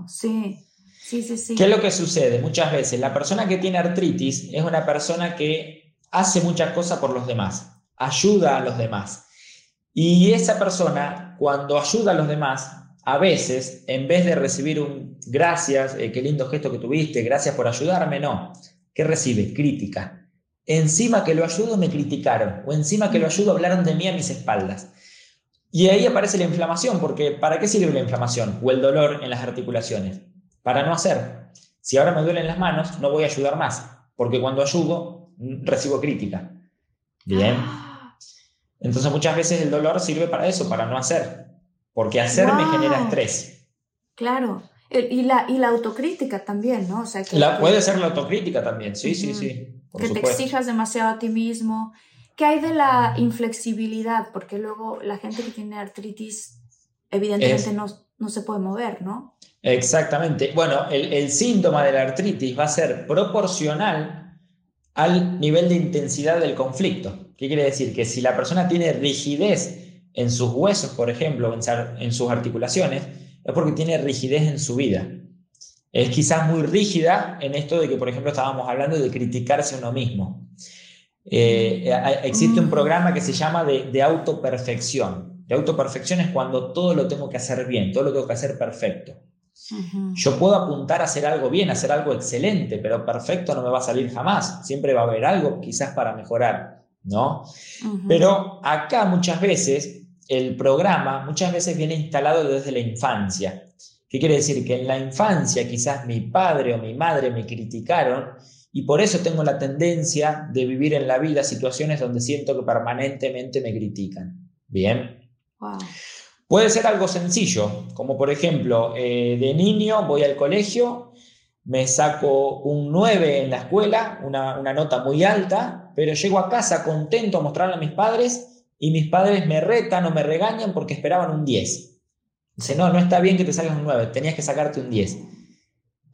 Sí. Sí, sí, sí. ¿Qué es lo que sucede? Muchas veces la persona que tiene artritis es una persona que hace muchas cosas por los demás, ayuda a los demás. Y esa persona, cuando ayuda a los demás, a veces, en vez de recibir un gracias, eh, qué lindo gesto que tuviste, gracias por ayudarme, no. ¿Qué recibe? Crítica. Encima que lo ayudo me criticaron, o encima que lo ayudo hablaron de mí a mis espaldas. Y ahí aparece la inflamación, porque ¿para qué sirve la inflamación o el dolor en las articulaciones? Para no hacer. Si ahora me duelen las manos, no voy a ayudar más, porque cuando ayudo recibo crítica. Bien. Ah. Entonces muchas veces el dolor sirve para eso, para no hacer. Porque hacer me genera estrés. Claro. Y la, y la autocrítica también, ¿no? O sea, que, la, puede ser la autocrítica también, sí, sí, sí. que te exijas demasiado a ti mismo. ¿Qué hay de la inflexibilidad? Porque luego la gente que tiene artritis, evidentemente no, no, se puede mover, ¿no? Exactamente. Bueno, el, el síntoma de la artritis va a ser proporcional al nivel de intensidad del conflicto. ¿Qué quiere decir? Que si la persona tiene rigidez en sus huesos, por ejemplo, en, sus articulaciones, es porque tiene rigidez en su vida. Es quizás muy rígida en esto de que, por ejemplo, estábamos hablando de criticarse a uno mismo. Eh, existe un mm. programa que se llama de, de autoperfección. De autoperfección es cuando todo lo tengo que hacer bien, todo lo tengo que hacer perfecto. Yo puedo apuntar a hacer algo bien, a hacer algo excelente, pero perfecto no me va a salir jamás. Siempre va a haber algo quizás para mejorar, ¿no? Pero acá muchas veces el programa muchas veces viene instalado desde la infancia. ¿Qué quiere decir? Que en la infancia quizás mi padre o mi madre me criticaron y por eso tengo la tendencia de vivir en la vida situaciones donde siento que permanentemente me critican. Bien. Puede ser algo sencillo, como por ejemplo, eh, de niño voy al colegio, me saco un 9 en la escuela, una, una nota muy alta, pero llego a casa contento a mostrarle a mis padres y mis padres me retan o me regañan porque esperaban un 10. Dice, no, no está bien que te salgas un 9, tenías que sacarte un 10.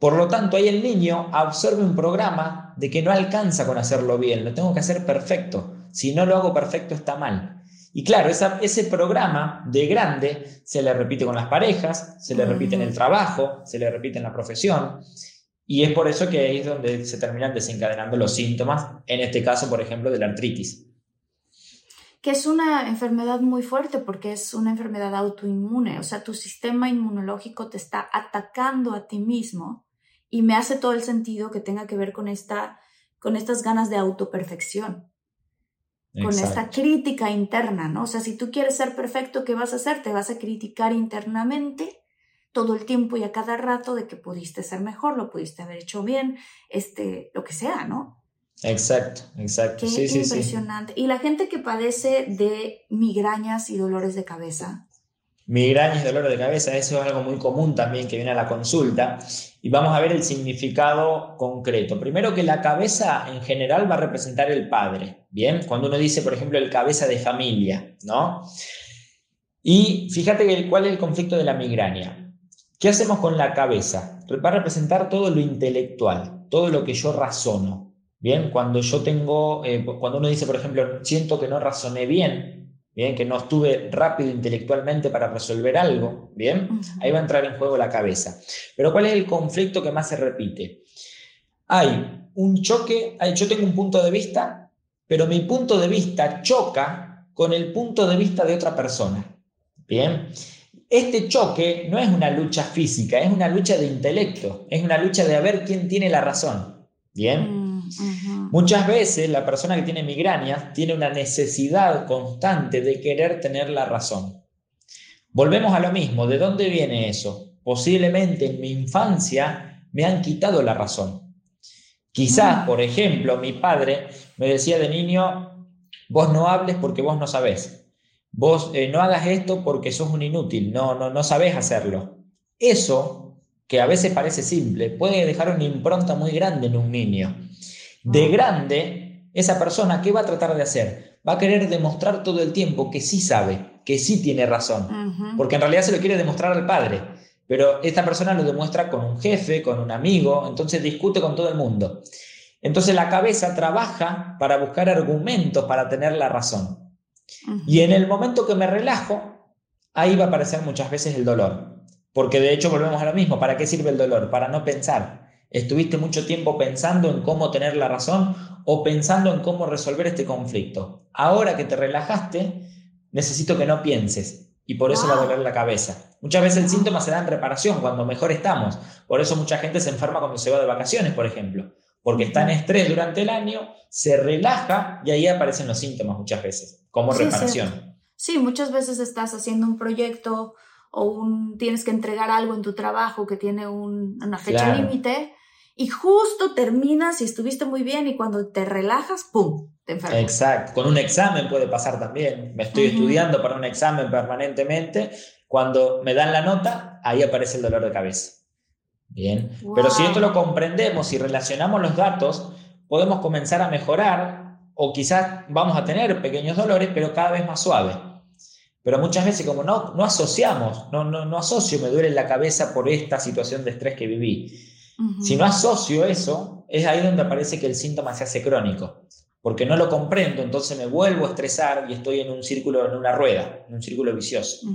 Por lo tanto, ahí el niño absorbe un programa de que no alcanza con hacerlo bien, lo tengo que hacer perfecto. Si no lo hago perfecto está mal. Y claro, ese programa de grande se le repite con las parejas, se le repite en el trabajo, se le repite en la profesión. Y es por eso que ahí es donde se terminan desencadenando los síntomas, en este caso, por ejemplo, de la artritis que es una enfermedad muy fuerte porque es una enfermedad autoinmune, o sea, tu sistema inmunológico te está atacando a ti mismo y me hace todo el sentido que tenga que ver con, esta, con estas ganas de autoperfección, con esta crítica interna, ¿no? O sea, si tú quieres ser perfecto, ¿qué vas a hacer? Te vas a criticar internamente todo el tiempo y a cada rato de que pudiste ser mejor, lo pudiste haber hecho bien, este, lo que sea, ¿no? Exacto, exacto. sí, sí, impresionante. ¿Y la gente que padece de migrañas y dolores de cabeza? Migrañas y dolores de cabeza, eso es algo muy común también que viene a la consulta. Y vamos a ver el significado concreto. Primero que la cabeza en general va a representar el padre, ¿bien? Cuando uno dice, por ejemplo, el cabeza de familia, ¿no? Y fíjate cuál es el conflicto de la migraña. ¿Qué hacemos con la cabeza? Va a representar todo lo intelectual, todo lo que yo razono, Bien, cuando yo tengo, eh, cuando uno dice, por ejemplo, siento que no razoné bien, bien, que no estuve rápido intelectualmente para resolver algo, bien, ahí va a entrar en juego la cabeza. Pero ¿cuál es el conflicto que más se repite? Hay un choque, yo tengo un punto de vista, pero mi punto de vista choca con el punto de vista de otra persona. Bien, este choque no es una lucha física, es una lucha de intelecto, es una lucha de a ver quién tiene la razón. Bien. Mm. Muchas veces la persona que tiene migraña tiene una necesidad constante de querer tener la razón. Volvemos a lo mismo, ¿de dónde viene eso? Posiblemente en mi infancia me han quitado la razón. Quizás, mm. por ejemplo, mi padre me decía de niño, vos no hables porque vos no sabés. Vos eh, no hagas esto porque sos un inútil, no, no, no sabés hacerlo. Eso, que a veces parece simple, puede dejar una impronta muy grande en un niño. De grande, esa persona, ¿qué va a tratar de hacer? Va a querer demostrar todo el tiempo que sí sabe, que sí tiene razón, porque en realidad se lo quiere demostrar al padre, pero esta persona lo demuestra con un jefe, con un amigo, entonces discute con todo el mundo. Entonces la cabeza trabaja para buscar argumentos para tener la razón. Y en el momento que me relajo, ahí va a aparecer muchas veces el dolor. Porque de hecho volvemos a lo mismo, ¿para qué sirve el dolor? Para no pensar. Estuviste mucho tiempo pensando en cómo tener la razón o pensando en cómo resolver este conflicto. Ahora que te relajaste, necesito que no pienses y por eso va a doler la cabeza. Muchas veces el síntoma se da en reparación, cuando mejor estamos. Por eso mucha gente se enferma cuando se va de vacaciones, por ejemplo, porque está en estrés durante el año, se relaja y ahí aparecen los síntomas muchas veces, como reparación. Sí, muchas veces estás haciendo un proyecto o un, tienes que entregar algo en tu trabajo que tiene una fecha límite y justo terminas y estuviste muy bien y cuando te relajas, ¡pum! Te enfermas. Exacto, con un examen puede pasar también. Me estoy estudiando para un examen permanentemente, cuando me dan la nota, ahí aparece el dolor de cabeza. Bien, pero si esto lo comprendemos y relacionamos los datos, podemos comenzar a mejorar o quizás vamos a tener pequeños dolores, pero cada vez más suaves. Pero muchas veces como no, no asociamos, no, no, no asocio, me duele la cabeza por esta situación de estrés que viví. Si no asocio eso, es ahí donde aparece que el síntoma se hace crónico, porque no lo comprendo, entonces me vuelvo a estresar y estoy en un círculo, en una rueda, en un círculo vicioso.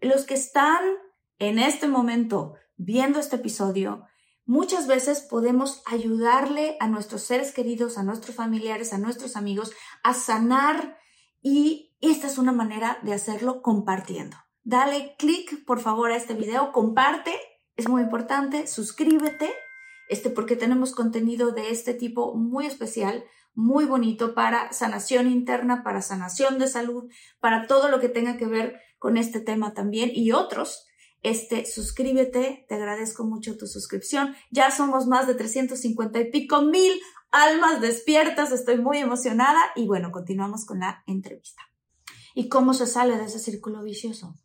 Los que están en este momento viendo este episodio, muchas veces podemos ayudarle a nuestros seres queridos, a nuestros familiares, a nuestros amigos a sanar y esta es una manera de hacerlo compartiendo. Dale clic, por favor, a este video, comparte es muy importante, suscríbete, este, porque tenemos contenido de este tipo muy especial, muy bonito para sanación interna, para sanación de salud, para todo lo que tenga que ver con este tema también y otros. Este, suscríbete, te agradezco mucho tu suscripción. Ya somos más de 350 y pico mil almas despiertas, estoy muy emocionada y bueno, continuamos con la entrevista. ¿Y cómo se sale de ese círculo vicioso?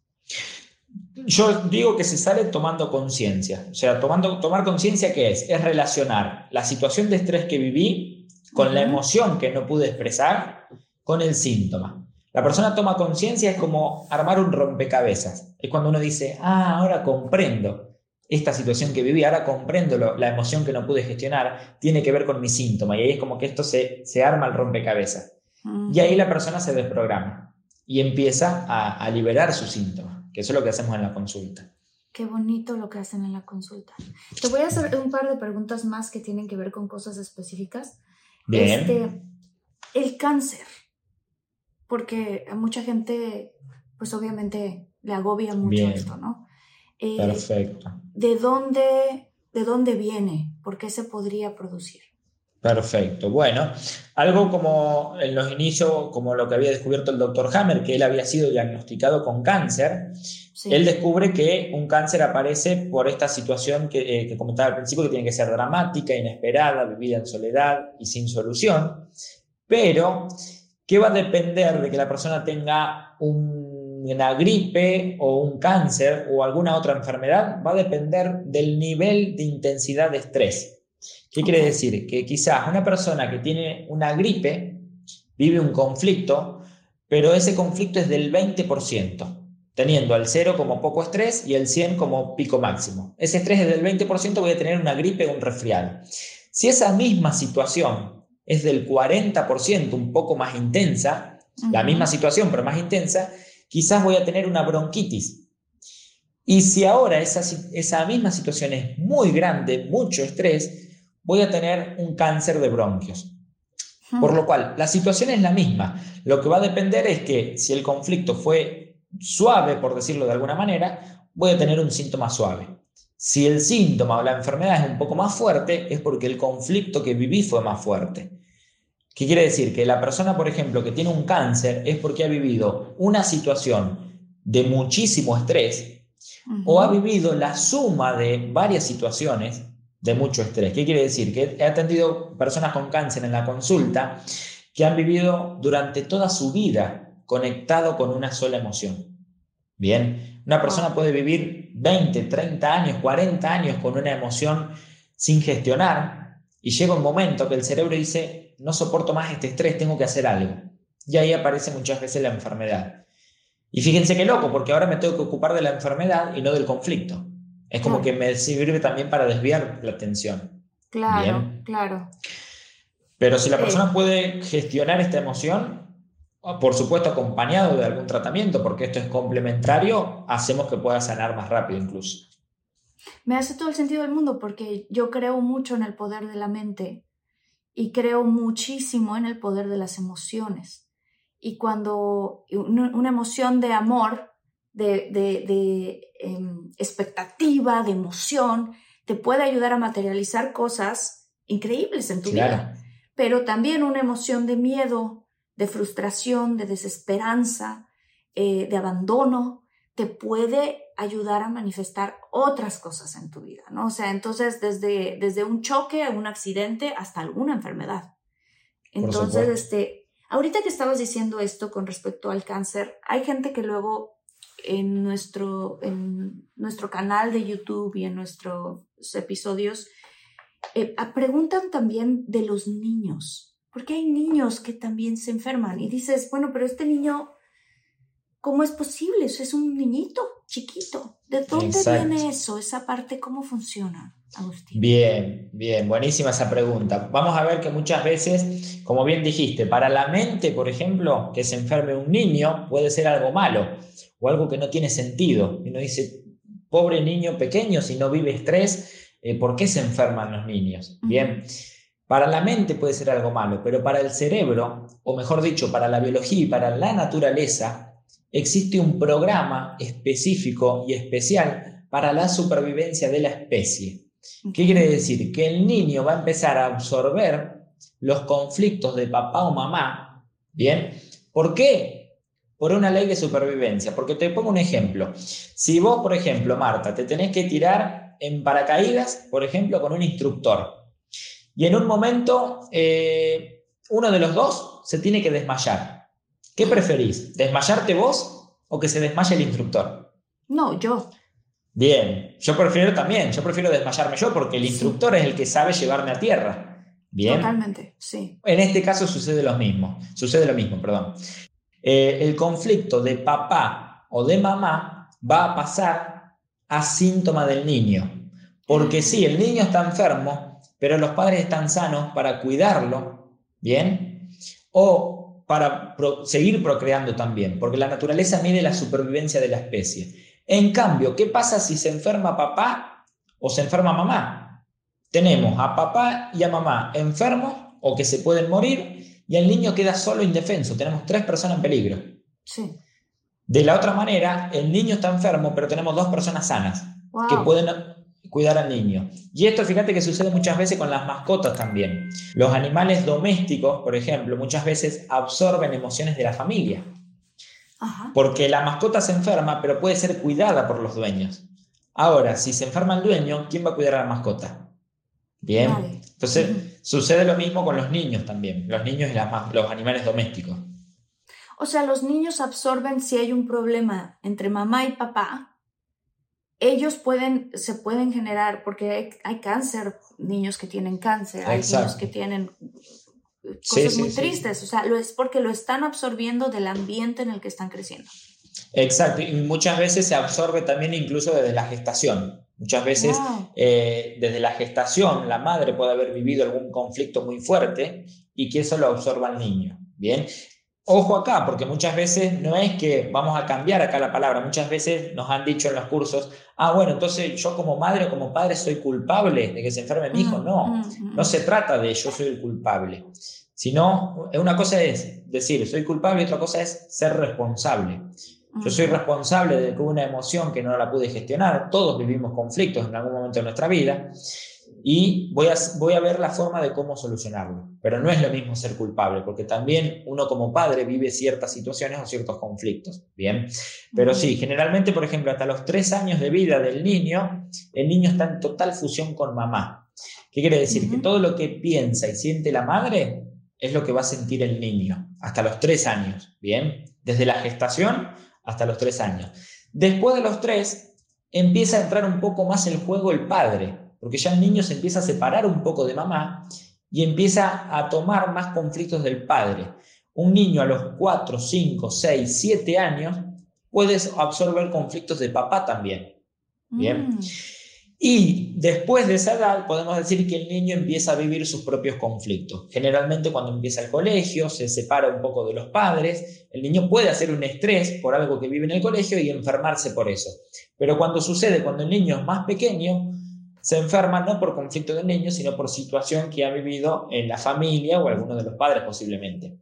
Yo digo que se sale tomando conciencia. O sea, tomando, tomar conciencia, ¿qué es? Es relacionar la situación de estrés que viví con la emoción que no pude expresar con el síntoma. La persona toma conciencia es como armar un rompecabezas. Es cuando uno dice, ah, ahora comprendo esta situación que viví, ahora comprendo la emoción que no pude gestionar, tiene que ver con mi síntoma. Y ahí es como que esto se, se arma el rompecabezas. Y ahí la persona se desprograma y empieza a, a liberar su síntoma que eso es lo que hacemos en la consulta. Qué bonito lo que hacen en la consulta. Te voy a hacer un par de preguntas más que tienen que ver con cosas específicas. Bien. Este, el cáncer, porque a mucha gente, pues obviamente le agobia mucho esto, ¿no? Eh, Perfecto. ¿De dónde, ¿De dónde viene? ¿Por qué se podría producir? Perfecto. Bueno, algo como en los inicios, como lo que había descubierto el doctor Hammer, que él había sido diagnosticado con cáncer, él descubre que un cáncer aparece por esta situación que, eh, que, comentaba al principio, que tiene que ser dramática, inesperada, vivida en soledad y sin solución, pero que va a depender de que la persona tenga una gripe o un cáncer o alguna otra enfermedad, va a depender del nivel de intensidad de estrés. ¿Qué quiere decir? Que quizás una persona que tiene una gripe vive un conflicto, pero ese conflicto es del 20%, teniendo al 0 como poco estrés y el 100 como pico máximo. Ese estrés es del 20%, voy a tener una gripe o un resfriado. Si esa misma situación es del 40%, un poco más intensa, la misma situación pero más intensa, quizás voy a tener una bronquitis. Y si ahora esa, esa misma situación es muy grande, mucho estrés, voy a tener un cáncer de bronquios. Por lo cual, la situación es la misma. Lo que va a depender es que si el conflicto fue suave, por decirlo de alguna manera, voy a tener un síntoma suave. Si el síntoma o la enfermedad es un poco más fuerte, es porque el conflicto que viví fue más fuerte. ¿Qué quiere decir? Que la persona, por ejemplo, que tiene un cáncer es porque ha vivido una situación de muchísimo estrés o ha vivido la suma de varias situaciones de mucho estrés. ¿Qué quiere decir? Que he atendido personas con cáncer en la consulta que han vivido durante toda su vida conectado con una sola emoción. Bien, una persona puede vivir 20, 30 años, 40 años con una emoción sin gestionar y llega un momento que el cerebro dice, no soporto más este estrés, tengo que hacer algo. Y ahí aparece muchas veces la enfermedad. Y fíjense qué loco, porque ahora me tengo que ocupar de la enfermedad y no del conflicto. Es como que me sirve también para desviar la atención. Claro, claro. Pero si la persona puede gestionar esta emoción, por supuesto acompañado de algún tratamiento, porque esto es complementario, hacemos que pueda sanar más rápido incluso. Me hace todo el sentido del mundo porque yo creo mucho en el poder de la mente y creo muchísimo en el poder de las emociones. Y cuando una emoción de amor, de, de, em, expectativa, de emoción, te puede ayudar a materializar cosas increíbles en tu vida. Pero también una emoción de miedo, de frustración, de desesperanza, eh, de abandono, te puede ayudar a manifestar otras cosas en tu vida, ¿no? O sea, entonces desde, desde un choque un accidente hasta alguna enfermedad. Entonces, este, ahorita que estabas diciendo esto con respecto al cáncer, hay gente que luego en nuestro, en nuestro canal de YouTube y en nuestros episodios eh, preguntan también de los niños, porque hay niños que también se enferman y dices, bueno, pero este niño ¿Cómo es posible? Eso es un niñito chiquito. ¿De dónde viene eso? Esa parte, ¿cómo funciona, Agustín? Bien, bien, buenísima esa pregunta. Vamos a ver que muchas veces, como bien dijiste, para la mente, por ejemplo, que se enferme un niño puede ser algo malo o algo que no tiene sentido. Y uno dice, pobre niño pequeño, si no vive estrés, eh, ¿por qué se enferman los niños? Bien. Para la mente puede ser algo malo, pero para el cerebro, o mejor dicho, para la biología y para la naturaleza, existe un programa específico y especial para la supervivencia de la especie. ¿Qué quiere decir? Que el niño va a empezar a absorber los conflictos de papá o mamá, ¿bien? ¿Por qué? Por una ley de supervivencia. Porque te pongo un ejemplo. Si vos, por ejemplo, Marta, te tenés que tirar en paracaídas, por ejemplo, con un instructor, y en un momento eh, uno de los dos se tiene que desmayar. ¿Qué preferís? ¿Desmayarte vos o que se desmaye el instructor? No, yo. Bien, yo prefiero también, yo prefiero desmayarme yo porque el instructor es el que sabe llevarme a tierra. Bien. Totalmente, sí. En este caso sucede lo mismo, sucede lo mismo, perdón. Eh, el conflicto de papá o de mamá va a pasar a síntoma del niño. Porque sí, el niño está enfermo, pero los padres están sanos para cuidarlo, ¿bien? O para seguir procreando también, porque la naturaleza mide la supervivencia de la especie. En cambio, ¿qué pasa si se enferma papá o se enferma mamá? Tenemos a papá y a mamá enfermos o que se pueden morir y el niño queda solo indefenso. Tenemos tres personas en peligro. Sí. De la otra manera, el niño está enfermo, pero tenemos dos personas sanas que pueden cuidar al niño. Y esto fíjate que sucede muchas veces con las mascotas también. Los animales domésticos, por ejemplo, muchas veces absorben emociones de la familia. Porque la mascota se enferma, pero puede ser cuidada por los dueños. Ahora, si se enferma el dueño, ¿quién va a cuidar a la mascota? Bien. Entonces, sucede lo mismo con los niños también, los niños y los animales domésticos. O sea, los niños absorben si hay un problema entre mamá y papá, ellos pueden, se pueden generar, porque hay, cáncer, niños que tienen cáncer, hay niños que tienen cosas muy tristes, o sea, lo es porque lo están absorbiendo del ambiente en el que están creciendo. Exacto, y muchas veces se absorbe también incluso desde la gestación. Muchas veces eh, desde la gestación la madre puede haber vivido algún conflicto muy fuerte y que eso lo absorba el niño. Bien, Ojo acá, porque muchas veces no es que vamos a cambiar acá la palabra, muchas veces nos han dicho en los cursos, ah, bueno, entonces yo como madre o como padre soy culpable de que se enferme mi hijo. Mm, no, mm, mm. no se trata de yo soy el culpable, sino una cosa es decir soy culpable y otra cosa es ser responsable. Yo soy responsable de que una emoción que no la pude gestionar, todos vivimos conflictos en algún momento de nuestra vida y voy a, voy a ver la forma de cómo solucionarlo. Pero no es lo mismo ser culpable, porque también uno como padre vive ciertas situaciones o ciertos conflictos. Bien, pero sí, generalmente, por ejemplo, hasta los tres años de vida del niño, el niño está en total fusión con mamá. ¿Qué quiere decir? Que todo lo que piensa y siente la madre es lo que va a sentir el niño, hasta los tres años. Bien, desde la gestación hasta los tres años. Después de los tres, empieza a entrar un poco más el juego el padre porque ya el niño se empieza a separar un poco de mamá y empieza a tomar más conflictos del padre. Un niño a los 4, 5, 6, 7 años puede absorber conflictos de papá también. Bien. Mm. Y después de esa edad podemos decir que el niño empieza a vivir sus propios conflictos. Generalmente cuando empieza el colegio, se separa un poco de los padres, el niño puede hacer un estrés por algo que vive en el colegio y enfermarse por eso. Pero cuando sucede, cuando el niño es más pequeño, se enferma no por conflicto del niño, sino por situación que ha vivido en la familia o alguno de los padres posiblemente.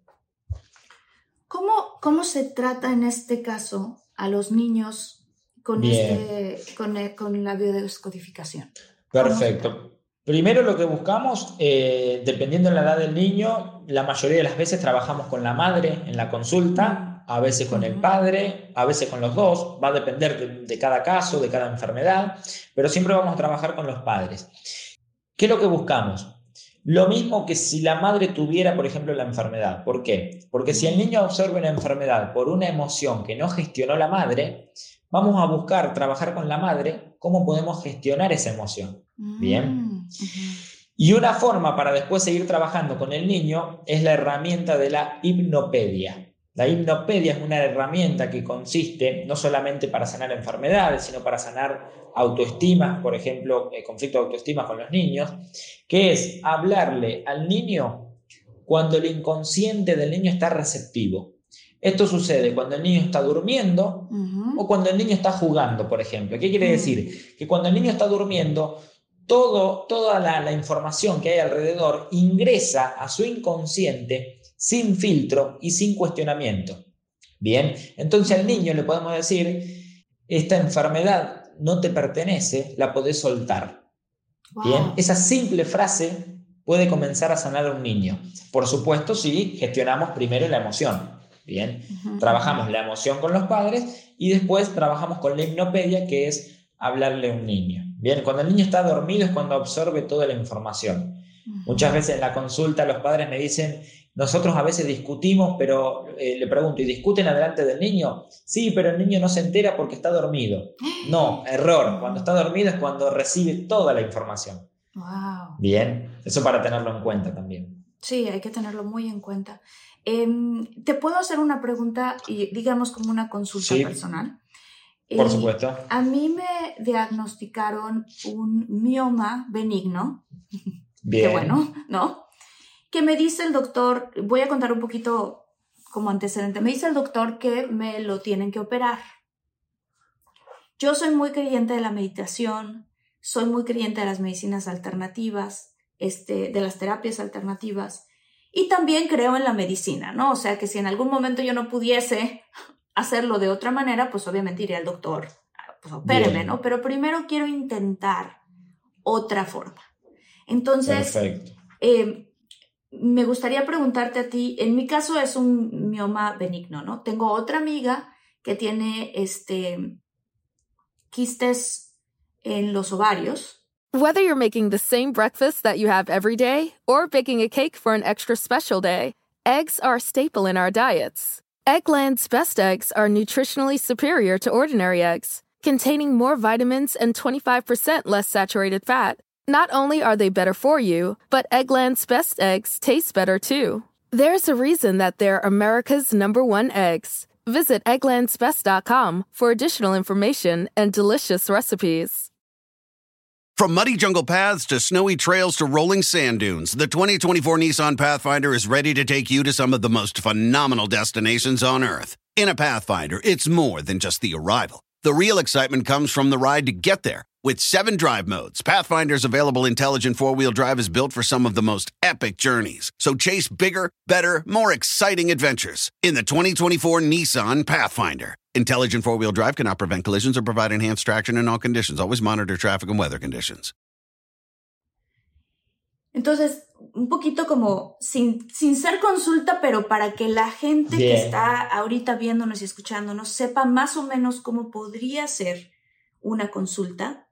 ¿Cómo, cómo se trata en este caso a los niños con, este, con, eh, con, la biodescodificación. Perfecto. Primero lo que buscamos, eh, dependiendo de la edad del niño, la mayoría de las veces trabajamos con la madre en la consulta, a veces con el padre, a veces con los dos, va a depender de, de cada caso, de cada enfermedad, pero siempre vamos a trabajar con los padres. ¿Qué es lo que buscamos? Lo mismo que si la madre tuviera, por ejemplo, la enfermedad. ¿Por qué? Porque si el niño absorbe una enfermedad por una emoción que no gestionó la madre, vamos a buscar trabajar con la madre cómo podemos gestionar esa emoción. Bien. Mm, y una forma para después seguir trabajando con el niño es la herramienta de la hipnopedia. La hipnopedia es una herramienta que consiste no solamente para sanar enfermedades, sino para sanar autoestima, por ejemplo, el conflicto de autoestima con los niños, que es hablarle al niño cuando el inconsciente del niño está receptivo. Esto sucede cuando el niño está durmiendo o cuando el niño está jugando, por ejemplo. ¿Qué quiere decir? Que cuando el niño está durmiendo, todo, toda la, información que hay alrededor ingresa a su inconsciente sin filtro y sin cuestionamiento. Bien, entonces al niño le podemos decir, esta enfermedad no te pertenece, la podés soltar. Bien, esa simple frase puede comenzar a sanar a un niño. Por supuesto, si gestionamos primero la emoción. Bien, trabajamos la emoción con los padres y después trabajamos con la hipnopedia, que es hablarle a un niño. Bien, cuando el niño está dormido es cuando absorbe toda la información. Muchas veces en la consulta los padres me dicen, nosotros a veces discutimos, pero eh, le pregunto, ¿y discuten adelante del niño? Sí, pero el niño no se entera porque está dormido. No, error. Cuando está dormido es cuando recibe toda la información. Wow. Bien, eso para tenerlo en cuenta también. Sí, hay que tenerlo muy en cuenta. Em, ¿Te puedo hacer una pregunta, y digamos como una consulta personal? Por eh, supuesto. A mí me diagnosticaron un mioma benigno. Bien. Qué bueno, ¿no? Que me dice el doctor, voy a contar un poquito como antecedente, me dice el doctor que me lo tienen que operar. Yo soy muy creyente de la meditación, soy muy creyente de las medicinas alternativas, este, de las terapias alternativas. Y también creo en la medicina, ¿no? O sea que si en algún momento yo no pudiese hacerlo de otra manera, pues obviamente iré al doctor, pues opéreme, ¿no? Pero primero quiero intentar otra forma. Entonces, eh, me gustaría preguntarte a ti, en mi caso es un mioma benigno, ¿no? Tengo otra amiga que tiene este quistes en los ovarios Whether you're making the same breakfast that you have every day or baking a cake for an extra special day, eggs are a staple in our diets. Eggland's best eggs are nutritionally superior to ordinary eggs, containing more vitamins and 25% less saturated fat. Not only are they better for you, but Eggland's best eggs taste better too. There's a reason that they're America's number one eggs. Visit egglandsbest.com for additional information and delicious recipes. From muddy jungle paths to snowy trails to rolling sand dunes, the 2024 Nissan Pathfinder is ready to take you to some of the most phenomenal destinations on Earth. In a Pathfinder, it's more than just the arrival. The real excitement comes from the ride to get there. With seven drive modes, Pathfinder's available intelligent four wheel drive is built for some of the most epic journeys. So chase bigger, better, more exciting adventures in the 2024 Nissan Pathfinder. Intelligent four wheel drive cannot prevent collisions or provide enhanced traction in all conditions. Always monitor traffic and weather conditions. Entonces, un poquito como sin, sin ser consulta, pero para que la gente Bien. que está ahorita viéndonos y escuchándonos sepa más o menos cómo podría ser una consulta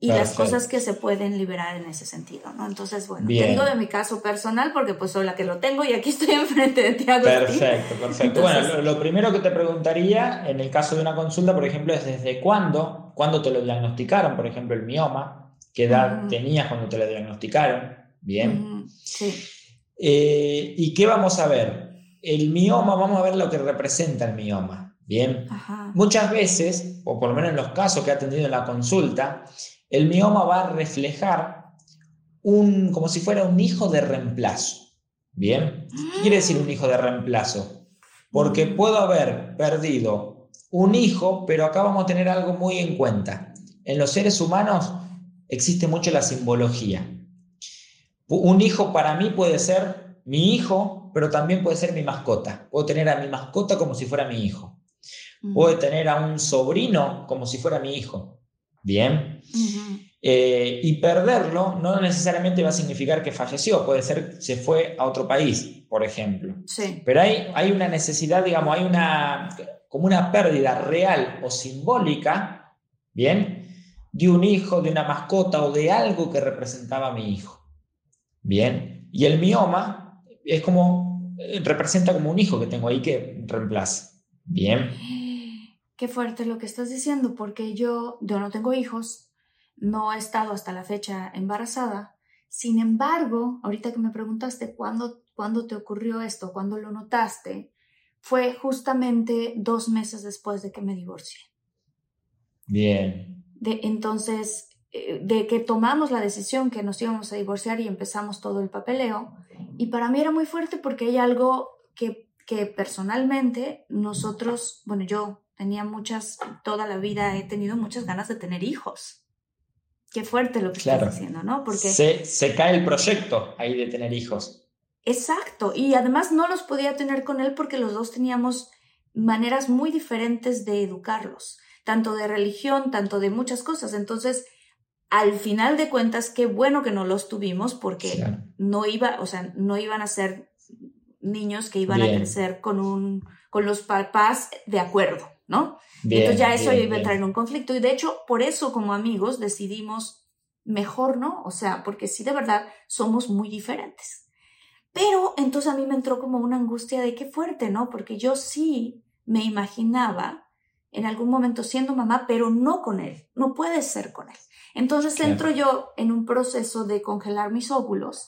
y las cosas que se pueden liberar en ese sentido, ¿no? Entonces, bueno, Bien. te digo de mi caso personal porque pues soy la que lo tengo y aquí estoy enfrente de ti. Perfecto, perfecto. Entonces, bueno, lo, lo, primero que te preguntaría en el caso de una consulta, por ejemplo, es desde cuándo, cuándo te lo diagnosticaron, por ejemplo, el mioma, qué edad uh -huh. tenías cuando te lo diagnosticaron, bien. Uh -huh. Sí. Eh, ¿Y qué vamos a ver? El mioma, vamos a ver lo que representa el mioma, bien. Ajá. Muchas veces, o por lo menos en los casos que ha tenido en la consulta, el mioma va a reflejar un, como si fuera un hijo de reemplazo. ¿Bien? ¿Qué quiere decir un hijo de reemplazo? Porque puedo haber perdido un hijo, pero acá vamos a tener algo muy en cuenta. En los seres humanos existe mucho la simbología. Un hijo para mí puede ser mi hijo, pero también puede ser mi mascota. Puedo tener a mi mascota como si fuera mi hijo. Puedo tener a un sobrino como si fuera mi hijo. Bien. Eh, y perderlo no necesariamente va a significar que falleció, puede ser que se fue a otro país, por ejemplo. Sí. Pero hay, hay una necesidad, digamos, hay una, como una pérdida real o simbólica, ¿bien? De un hijo, de una mascota o de algo que representaba a mi hijo. Bien. Y el mioma es como, eh, representa como un hijo que tengo ahí que reemplaza. Bien. Qué fuerte lo que estás diciendo, porque yo, yo no tengo hijos, no he estado hasta la fecha embarazada. Sin embargo, ahorita que me preguntaste cuándo, cuándo te ocurrió esto, cuándo lo notaste, fue justamente dos meses después de que me divorcié. Bien. De, entonces, eh, de que tomamos la decisión que nos íbamos a divorciar y empezamos todo el papeleo. Y para mí era muy fuerte porque hay algo que, que personalmente nosotros, bueno, yo tenía muchas, toda la vida he tenido muchas ganas de tener hijos. Qué fuerte lo que estás diciendo, ¿no? Porque se, se cae el proyecto ahí de tener hijos. Exacto, y además no los podía tener con él porque los dos teníamos maneras muy diferentes de educarlos, tanto de religión, tanto de muchas cosas. Entonces, al final de cuentas, qué bueno que no los tuvimos porque no iba, o sea, no iban a ser niños que iban a crecer con un, con los papás de acuerdo. ¿No? Entonces ya eso iba a entrar en un conflicto y de hecho por eso como amigos decidimos mejor, ¿no? O sea, porque sí de verdad somos muy diferentes. Pero entonces a mí me entró como una angustia de qué fuerte, ¿no? Porque yo sí me imaginaba en algún momento siendo mamá, pero no con él, no puede ser con él. Entonces entro yo en un proceso de congelar mis óvulos,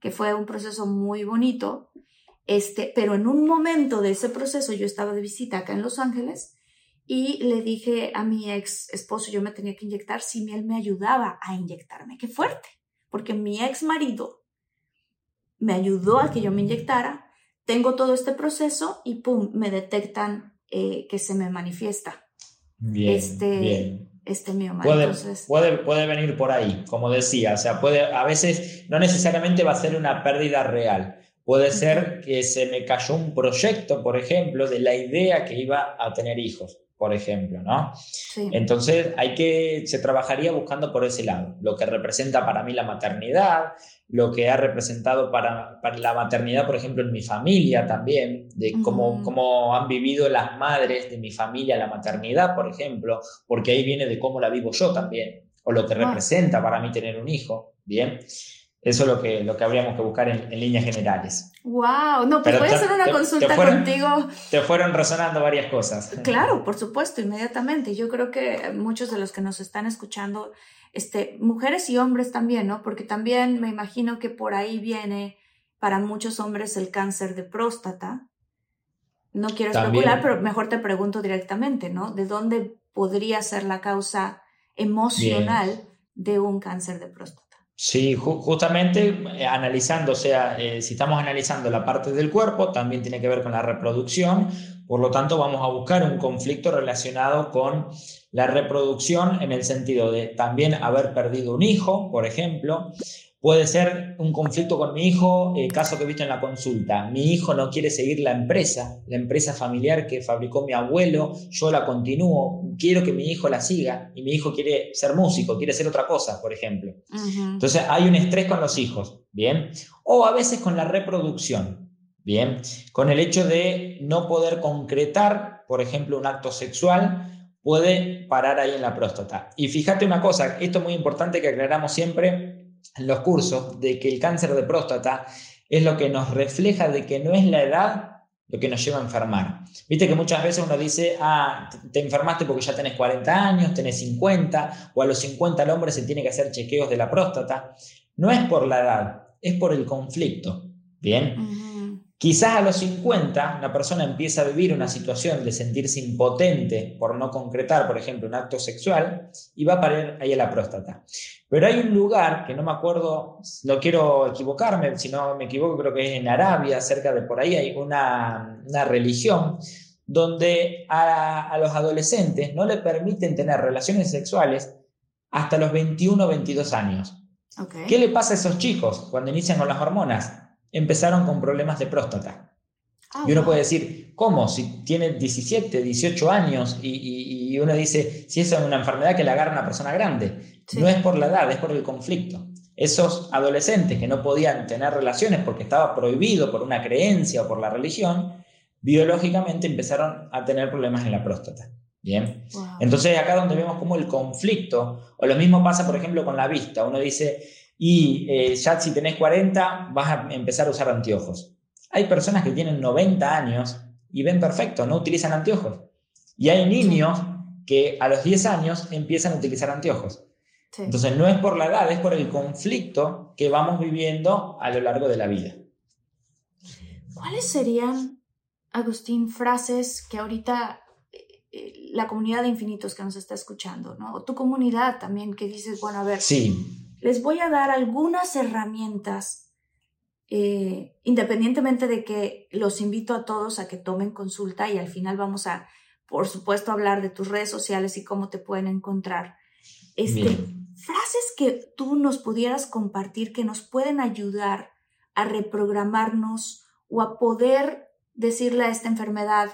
que fue un proceso muy bonito, este, pero en un momento de ese proceso yo estaba de visita acá en Los Ángeles y le dije a mi ex esposo, yo me tenía que inyectar si él me ayudaba a inyectarme. Qué fuerte, porque mi ex marido me ayudó a que yo me inyectara, tengo todo este proceso y pum, me detectan eh, que se me manifiesta. Bien, este, bien. Este mioma. Puede, puede, puede venir por ahí, como decía, o sea, puede, a veces no necesariamente va a ser una pérdida real, Puede ser que se me cayó un proyecto, por ejemplo, de la idea que iba a tener hijos, por ejemplo, ¿no? Entonces, hay que, se trabajaría buscando por ese lado, lo que representa para mí la maternidad, lo que ha representado para, para la maternidad, por ejemplo, en mi familia también, de cómo, cómo han vivido las madres de mi familia la maternidad, por ejemplo, porque ahí viene de cómo la vivo yo también, o lo que representa para mí tener un hijo, ¿bien? Eso es lo que, lo que habríamos que buscar en, líneas generales. ¡Wow! No, pues voy a hacer una consulta contigo. Te fueron resonando varias cosas. Claro, por supuesto, inmediatamente. Yo creo que muchos de los que nos están escuchando, este, mujeres y hombres también, ¿no? Porque también me imagino que por ahí viene para muchos hombres el cáncer de próstata. No quiero especular, pero mejor te pregunto directamente, ¿no? ¿De dónde podría ser la causa emocional de un cáncer de próstata? Sí, justamente eh, analizando, o sea, eh, si estamos analizando la parte del cuerpo, también tiene que ver con la reproducción, por lo tanto vamos a buscar un conflicto relacionado con la reproducción en el sentido de también haber perdido un hijo, por ejemplo, Puede ser un conflicto con mi hijo, el caso que he visto en la consulta. Mi hijo no quiere seguir la empresa, la empresa familiar que fabricó mi abuelo, yo la continúo, quiero que mi hijo la siga y mi hijo quiere ser músico, quiere ser otra cosa, por ejemplo. Entonces hay un estrés con los hijos, ¿bien? O a veces con la reproducción, ¿bien? Con el hecho de no poder concretar, por ejemplo, un acto sexual, puede parar ahí en la próstata. Y fíjate una cosa, esto es muy importante que aclaramos siempre en los cursos de que el cáncer de próstata es lo que nos refleja de que no es la edad lo que nos lleva a enfermar. Viste que muchas veces uno dice, ah, te enfermaste porque ya tenés 40 años, tenés 50, o a los 50 el hombre se tiene que hacer chequeos de la próstata. No es por la edad, es por el conflicto. Bien. Quizás a los 50 una persona empieza a vivir una situación de sentirse impotente por no concretar, por ejemplo, un acto sexual y va a parar ahí a la próstata. Pero hay un lugar que no me acuerdo, no quiero equivocarme, si no me equivoco creo que es en Arabia, cerca de por ahí hay una, una religión donde a, a, los adolescentes no le permiten tener relaciones sexuales hasta los 21 o 22 años. Okay. ¿Qué le pasa a esos chicos cuando inician con las hormonas? Empezaron con problemas de próstata. Ah, y uno puede decir, ¿cómo? Si tiene 17, 18 años y, uno dice, si esa es una enfermedad que le agarra a una persona grande. No es por la edad, es por el conflicto. Esos adolescentes que no podían tener relaciones porque estaba prohibido por una creencia o por la religión, biológicamente empezaron a tener problemas en la próstata. Bien. Entonces acá donde vemos como el conflicto, o lo mismo pasa por ejemplo con la vista, uno dice, y eh, ya si tenés 40 vas a empezar a usar anteojos. Hay personas que tienen 90 años y ven perfecto, no utilizan anteojos. Y hay niños que a los 10 años empiezan a utilizar anteojos. Entonces no es por la edad, es por el conflicto que vamos viviendo a lo largo de la vida. ¿Cuáles serían, Agustín, frases que ahorita eh, eh, la comunidad de infinitos que nos está escuchando, ¿no? O tu comunidad también que dices, bueno, a ver, sí les voy a dar algunas herramientas, eh, independientemente de que los invito a todos a que tomen consulta y al final vamos a, por supuesto, hablar de tus redes sociales y cómo te pueden encontrar. Este, frases que tú nos pudieras compartir que nos pueden ayudar a reprogramarnos o a poder decirle a esta enfermedad,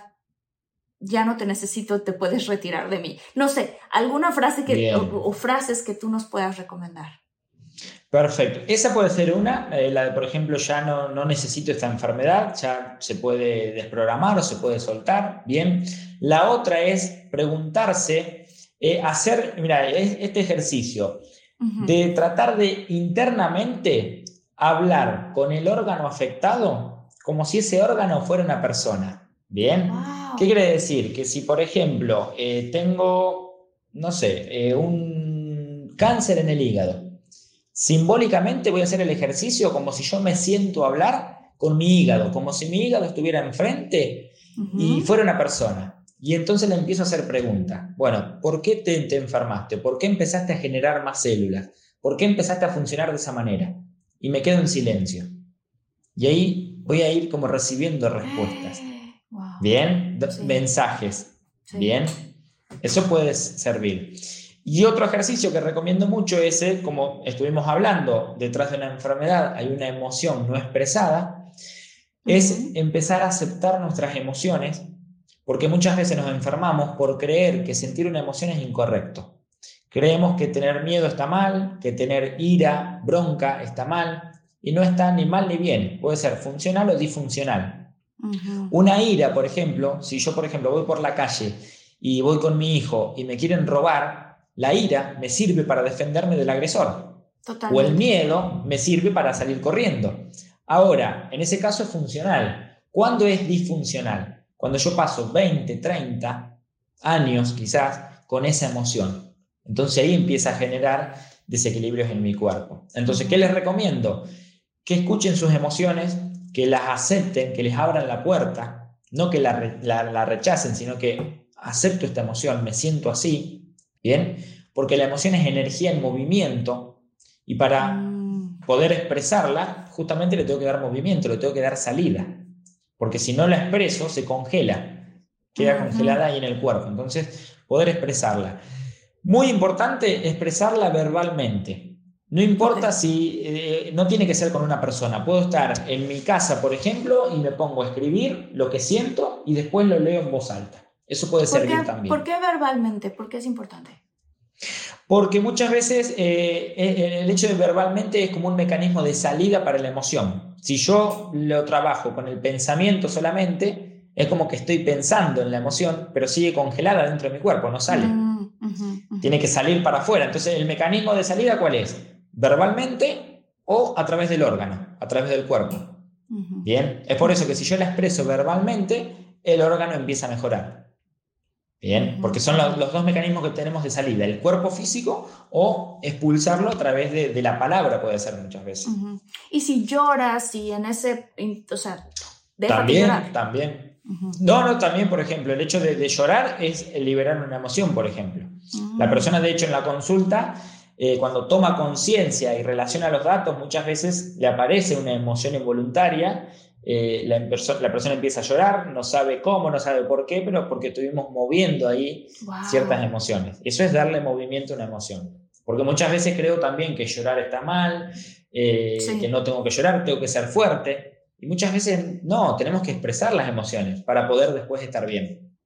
ya no te necesito, te puedes retirar de mí. No sé, alguna frase que, o, frases que tú nos puedas recomendar. Perfecto. Esa puede ser una, eh, la de, por ejemplo, ya no, no, necesito esta enfermedad, ya se puede desprogramar o se puede soltar. Bien. La otra es preguntarse, eh, hacer, mira, este ejercicio de tratar de internamente hablar con el órgano afectado como si ese órgano fuera una persona. Bien. ¿Qué quiere decir? Que si, por ejemplo, eh, tengo, no sé, un cáncer en el hígado, Simbólicamente voy a hacer el ejercicio como si yo me siento a hablar con mi hígado, como si mi hígado estuviera enfrente y fuera una persona. Y entonces le empiezo a hacer preguntas. Bueno, ¿por qué te, te, enfermaste? ¿Por qué empezaste a generar más células? ¿Por qué empezaste a funcionar de esa manera? Y me quedo en silencio. Y ahí voy a ir como recibiendo respuestas. Eh, Bien, mensajes. Bien, eso puede servir. Y otro ejercicio que recomiendo mucho es, como estuvimos hablando, detrás de una enfermedad hay una emoción no expresada, es empezar a aceptar nuestras emociones, porque muchas veces nos enfermamos por creer que sentir una emoción es incorrecto. Creemos que tener miedo está mal, que tener ira, bronca está mal, y no está ni mal ni bien, puede ser funcional o disfuncional. Una ira, por ejemplo, si yo, por ejemplo, voy por la calle y voy con mi hijo y me quieren robar, la ira me sirve para defenderme del agresor. O el miedo me sirve para salir corriendo. Ahora, en ese caso es funcional. ¿Cuándo es disfuncional? Cuando yo paso 20, 30 años quizás con esa emoción. Entonces ahí empieza a generar desequilibrios en mi cuerpo. Entonces, ¿qué les recomiendo? Que escuchen sus emociones, que las acepten, que les abran la puerta, no que la, la rechacen, sino que acepto esta emoción, me siento así, ¿Bien? Porque la emoción es energía en movimiento y para mm. poder expresarla, justamente le tengo que dar movimiento, le tengo que dar salida. Porque si no la expreso, se congela, queda congelada ahí en el cuerpo. Entonces, poder expresarla. Muy importante expresarla verbalmente. No importa si eh, no tiene que ser con una persona. Puedo estar en mi casa, por ejemplo, y me pongo a escribir lo que siento y después lo leo en voz alta. Eso puede servir también. ¿Por qué verbalmente? ¿Por qué es importante? Porque muchas veces eh, eh, el hecho de verbalmente es como un mecanismo de salida para la emoción. Si yo lo trabajo con el pensamiento solamente, es como que estoy pensando en la emoción, pero sigue congelada dentro de mi cuerpo, no sale. Mm, Tiene que salir para afuera. Entonces, ¿el mecanismo de salida cuál es? Verbalmente o a través del órgano, a través del cuerpo. Bien, es por eso que si yo la expreso verbalmente, el órgano empieza a mejorar. Bien, porque son los, dos mecanismos que tenemos de salida, el cuerpo físico o expulsarlo a través de, la palabra, puede ser muchas veces. Y si lloras, y en ese, o sea, también, También. No, no, también, por ejemplo, el hecho de, llorar es liberar una emoción, por ejemplo. La mm. persona, de hecho, en la consulta, eh, cuando toma conciencia y relaciona los datos, muchas veces le aparece una emoción involuntaria eh, la, la, persona empieza a llorar, no sabe cómo, no sabe por qué, pero porque estuvimos moviendo ahí ciertas emociones. Eso es darle movimiento a una emoción. Porque muchas veces creo también que llorar está mal, eh, que no tengo que llorar, tengo que ser fuerte. Y muchas veces no, tenemos que expresar las emociones para poder después estar bien.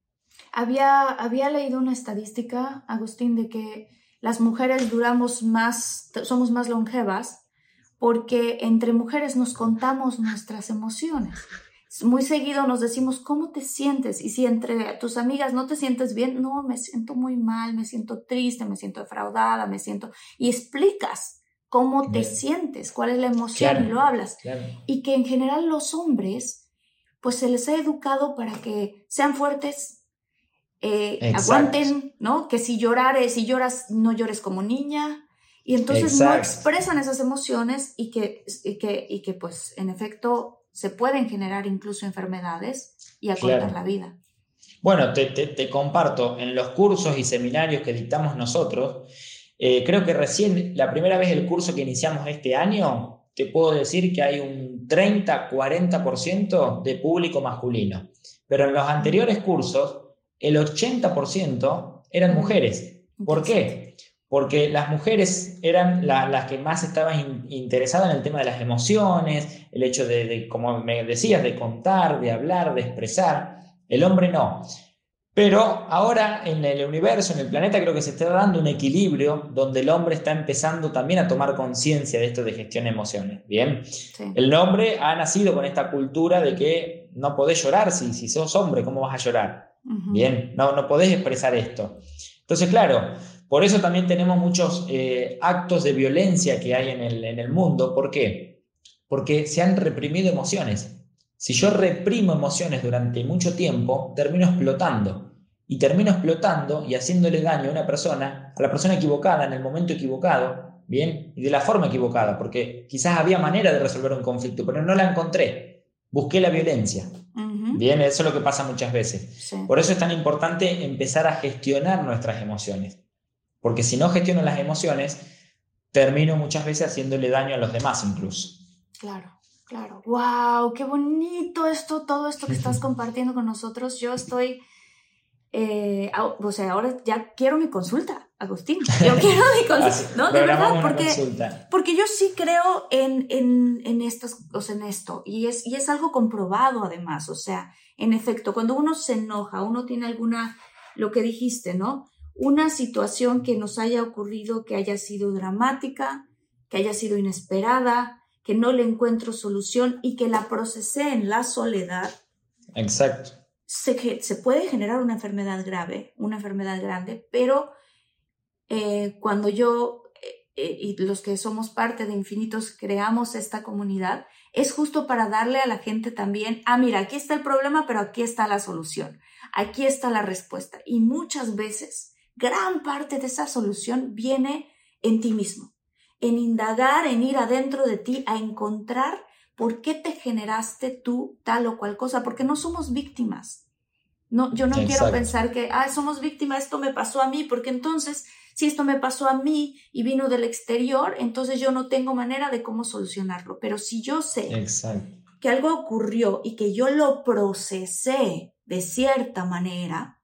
Había, había leído una estadística, Agustín, de que las mujeres duramos más, somos más longevas porque entre mujeres nos contamos nuestras emociones. Muy seguido nos decimos, ¿cómo te sientes? Y si entre tus amigas no te sientes bien, no, me siento muy mal, me siento triste, me siento defraudada, me siento... Y explicas cómo te sientes, cuál es la emoción y lo hablas. Y que en general los hombres, pues se les ha educado para que sean fuertes, eh, aguanten, ¿no? Que si llorares, si lloras, no llores como niña, y entonces no expresan esas emociones y que, y que, y que, pues, en efecto, se pueden generar incluso enfermedades y acortar la vida. Bueno, te, te, comparto, en los cursos y seminarios que dictamos nosotros, eh, creo que recién, la primera vez el curso que iniciamos este año, te puedo decir que hay un 30-40% de público masculino. Pero en los anteriores cursos, el 80% eran mujeres. ¿Por qué? Porque las mujeres eran las que más estaban interesadas en el tema de las emociones, el hecho de, como me decías, de contar, de hablar, de expresar. El hombre no. Pero ahora en el universo, en el planeta, creo que se está dando un equilibrio donde el hombre está empezando también a tomar conciencia de esto de gestión de emociones. Bien, el hombre ha nacido con esta cultura de que no podés llorar, si, si sos hombre, ¿cómo vas a llorar? Bien, no, no podés expresar esto. Entonces, claro, por eso también tenemos muchos eh, actos de violencia que hay en el, en el mundo. ¿Por qué? Porque se han reprimido emociones. Si yo reprimo emociones durante mucho tiempo, termino explotando. Y termino explotando y haciéndole daño a una persona, a la persona equivocada, en el momento equivocado, ¿bien? Y de la forma equivocada, porque quizás había manera de resolver un conflicto, pero no la encontré. Busqué la violencia. Bien, eso es lo que pasa muchas veces. Por eso es tan importante empezar a gestionar nuestras emociones. Porque si no gestiono las emociones, termino muchas veces haciéndole daño a los demás incluso. Claro, claro. ¡Wow! ¡Qué bonito esto, todo esto que estás compartiendo con nosotros! Yo estoy... Eh, o sea, ahora ya quiero mi consulta, Agustín. Yo quiero mi consulta. No, de verdad, porque, porque yo sí creo en, en, en, estas, o sea, en esto. Y es, y es algo comprobado además. O sea, en efecto, cuando uno se enoja, uno tiene alguna, lo que dijiste, ¿no? Una situación que nos haya ocurrido que haya sido dramática, que haya sido inesperada, que no le encuentro solución y que la procesé en la soledad. Exacto. Se, se puede generar una enfermedad grave, una enfermedad grande, pero eh, cuando yo eh, eh, y los que somos parte de Infinitos creamos esta comunidad, es justo para darle a la gente también, ah, mira, aquí está el problema, pero aquí está la solución, aquí está la respuesta. Y muchas veces gran parte de esa solución viene en ti mismo, en indagar, en ir adentro de ti a encontrar por qué te generaste tú tal o cual cosa, porque no somos víctimas. No, yo no quiero pensar que, ah, somos víctimas, esto me pasó a mí, porque entonces, si esto me pasó a mí y vino del exterior, entonces yo no tengo manera de cómo solucionarlo. Pero si yo sé que algo ocurrió y que yo lo procesé de cierta manera,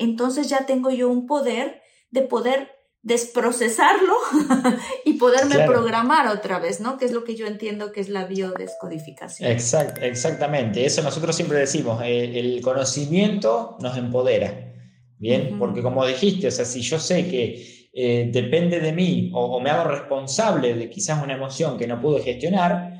entonces ya tengo yo un poder de poder desprocesarlo y poderme programar otra vez, ¿no? Que es lo que yo entiendo que es la biodescodificación. Exact, exactamente, eso nosotros siempre decimos, eh, el conocimiento nos empodera, ¿bien? Porque como dijiste, o sea, si yo sé que eh, depende de mí o, o, me hago responsable de quizás una emoción que no pude gestionar,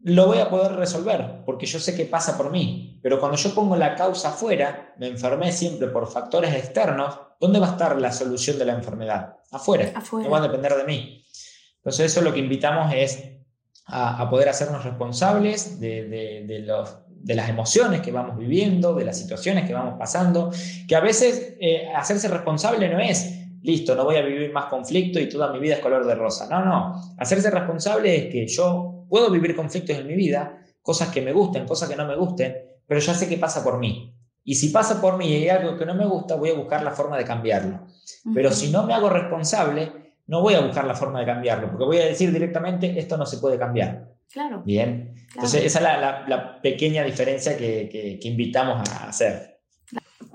lo voy a poder resolver, porque yo sé que pasa por mí. Pero cuando yo pongo la causa afuera, me enfermé siempre por factores externos, ¿dónde va a estar la solución de la enfermedad? Afuera. No va a depender de mí. Entonces eso lo que invitamos es a, poder hacernos responsables de, los, de, las emociones que vamos viviendo, de las situaciones que vamos pasando, que a veces eh, hacerse responsable no es listo, no voy a vivir más conflicto y toda mi vida es color de rosa. No, no. Hacerse responsable es que yo puedo vivir conflictos en mi vida, cosas que me gusten, cosas que no me gusten, pero ya sé que pasa por mí. Y si pasa por mí y hay algo que no me gusta, voy a buscar la forma de cambiarlo. Pero si no me hago responsable, no voy a buscar la forma de cambiarlo, porque voy a decir directamente, esto no se puede cambiar. Claro. Bien. Entonces, esa es la, pequeña diferencia que, invitamos a hacer.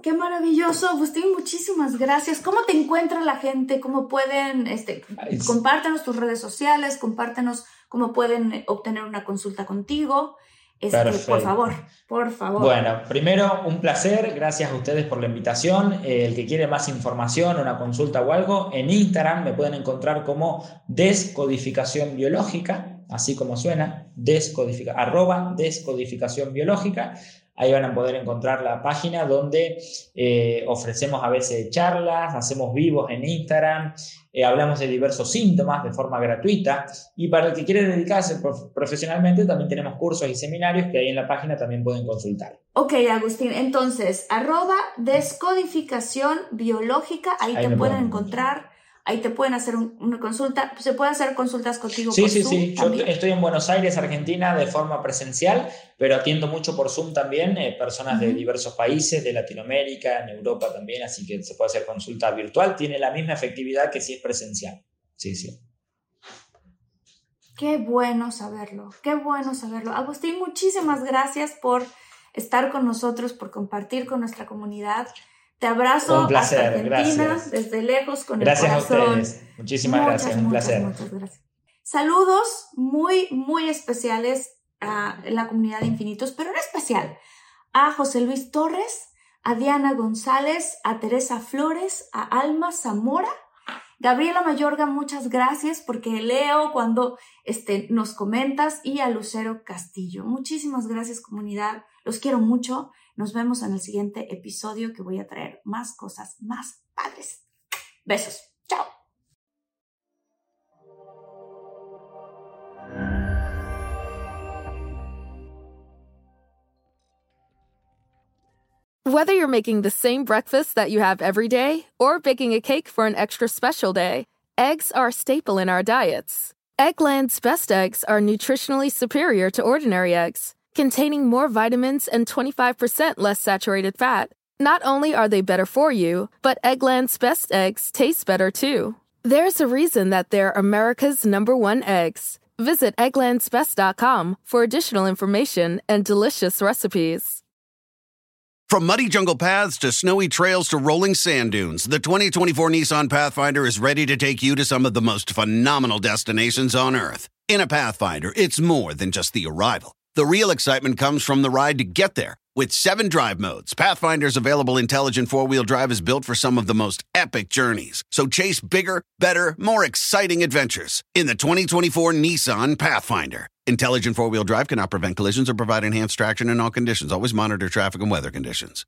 Qué maravilloso, Agustín, muchísimas gracias. ¿Cómo te encuentra la gente? ¿Cómo pueden, este, compártenos tus redes sociales, compártenos cómo pueden obtener una consulta contigo? Este, por favor, por favor. Bueno, primero, un placer. Gracias a ustedes por la invitación. Eh, el que quiere más información, una consulta o algo, en Instagram me pueden encontrar como descodificación biológica, así como suena, descodifica, arroba descodificación biológica. Ahí van a poder encontrar la página donde eh, ofrecemos a veces charlas, hacemos vivos en Instagram, eh, hablamos de diversos síntomas de forma gratuita y para el que quiere dedicarse profesionalmente también tenemos cursos y seminarios que ahí en la página también pueden consultar. Ok, Agustín, entonces, arroba descodificación biológica, ahí, te pueden encontrar ahí te pueden hacer una consulta. Se pueden hacer consultas contigo. Sí, sí, sí. Yo estoy en Buenos Aires, Argentina, de forma presencial, pero atiendo mucho por Zoom también, eh, personas de diversos países, de Latinoamérica, en Europa también, así que se puede hacer consulta virtual. Tiene la misma efectividad que si es presencial. Sí, sí. Qué bueno saberlo, qué bueno saberlo. Agustín, muchísimas gracias por estar con nosotros, por compartir con nuestra comunidad. Te abrazo un placer, hasta Argentina, desde lejos, con el corazón. Gracias a ustedes. Muchísimas gracias, un placer. Muchas gracias. Saludos muy, muy especiales a la comunidad de Infinitos, pero en especial a José Luis Torres, a Diana González, a Teresa Flores, a Alma Zamora, Gabriela Mayorga, muchas gracias porque leo cuando este, nos comentas y a Lucero Castillo. Muchísimas gracias comunidad, los quiero mucho. Nos vemos en el siguiente episodio que voy a traer más cosas más padres. Besos. Chao. Whether you're making the same breakfast that you have every day or baking a cake for an extra special day, eggs are a staple in our diets. Eggland's best eggs are nutritionally superior to ordinary eggs containing more vitamins and 25% less saturated fat. Not only are they better for you, but Eggland's best eggs taste better too. There's a reason that they're America's number one eggs. Visit egglandsbest.com for additional information and delicious recipes. From muddy jungle paths to snowy trails to rolling sand dunes, the 2024 Nissan Pathfinder is ready to take you to some of the most phenomenal destinations on Earth. In a Pathfinder, it's more than just the arrival. The real excitement comes from the ride to get there. With seven drive modes, Pathfinder's available intelligent four wheel drive is built for some of the most epic journeys. So chase bigger, better, more exciting adventures in the 2024 Nissan Pathfinder. Intelligent four wheel drive cannot prevent collisions or provide enhanced traction in all conditions. Always monitor traffic and weather conditions.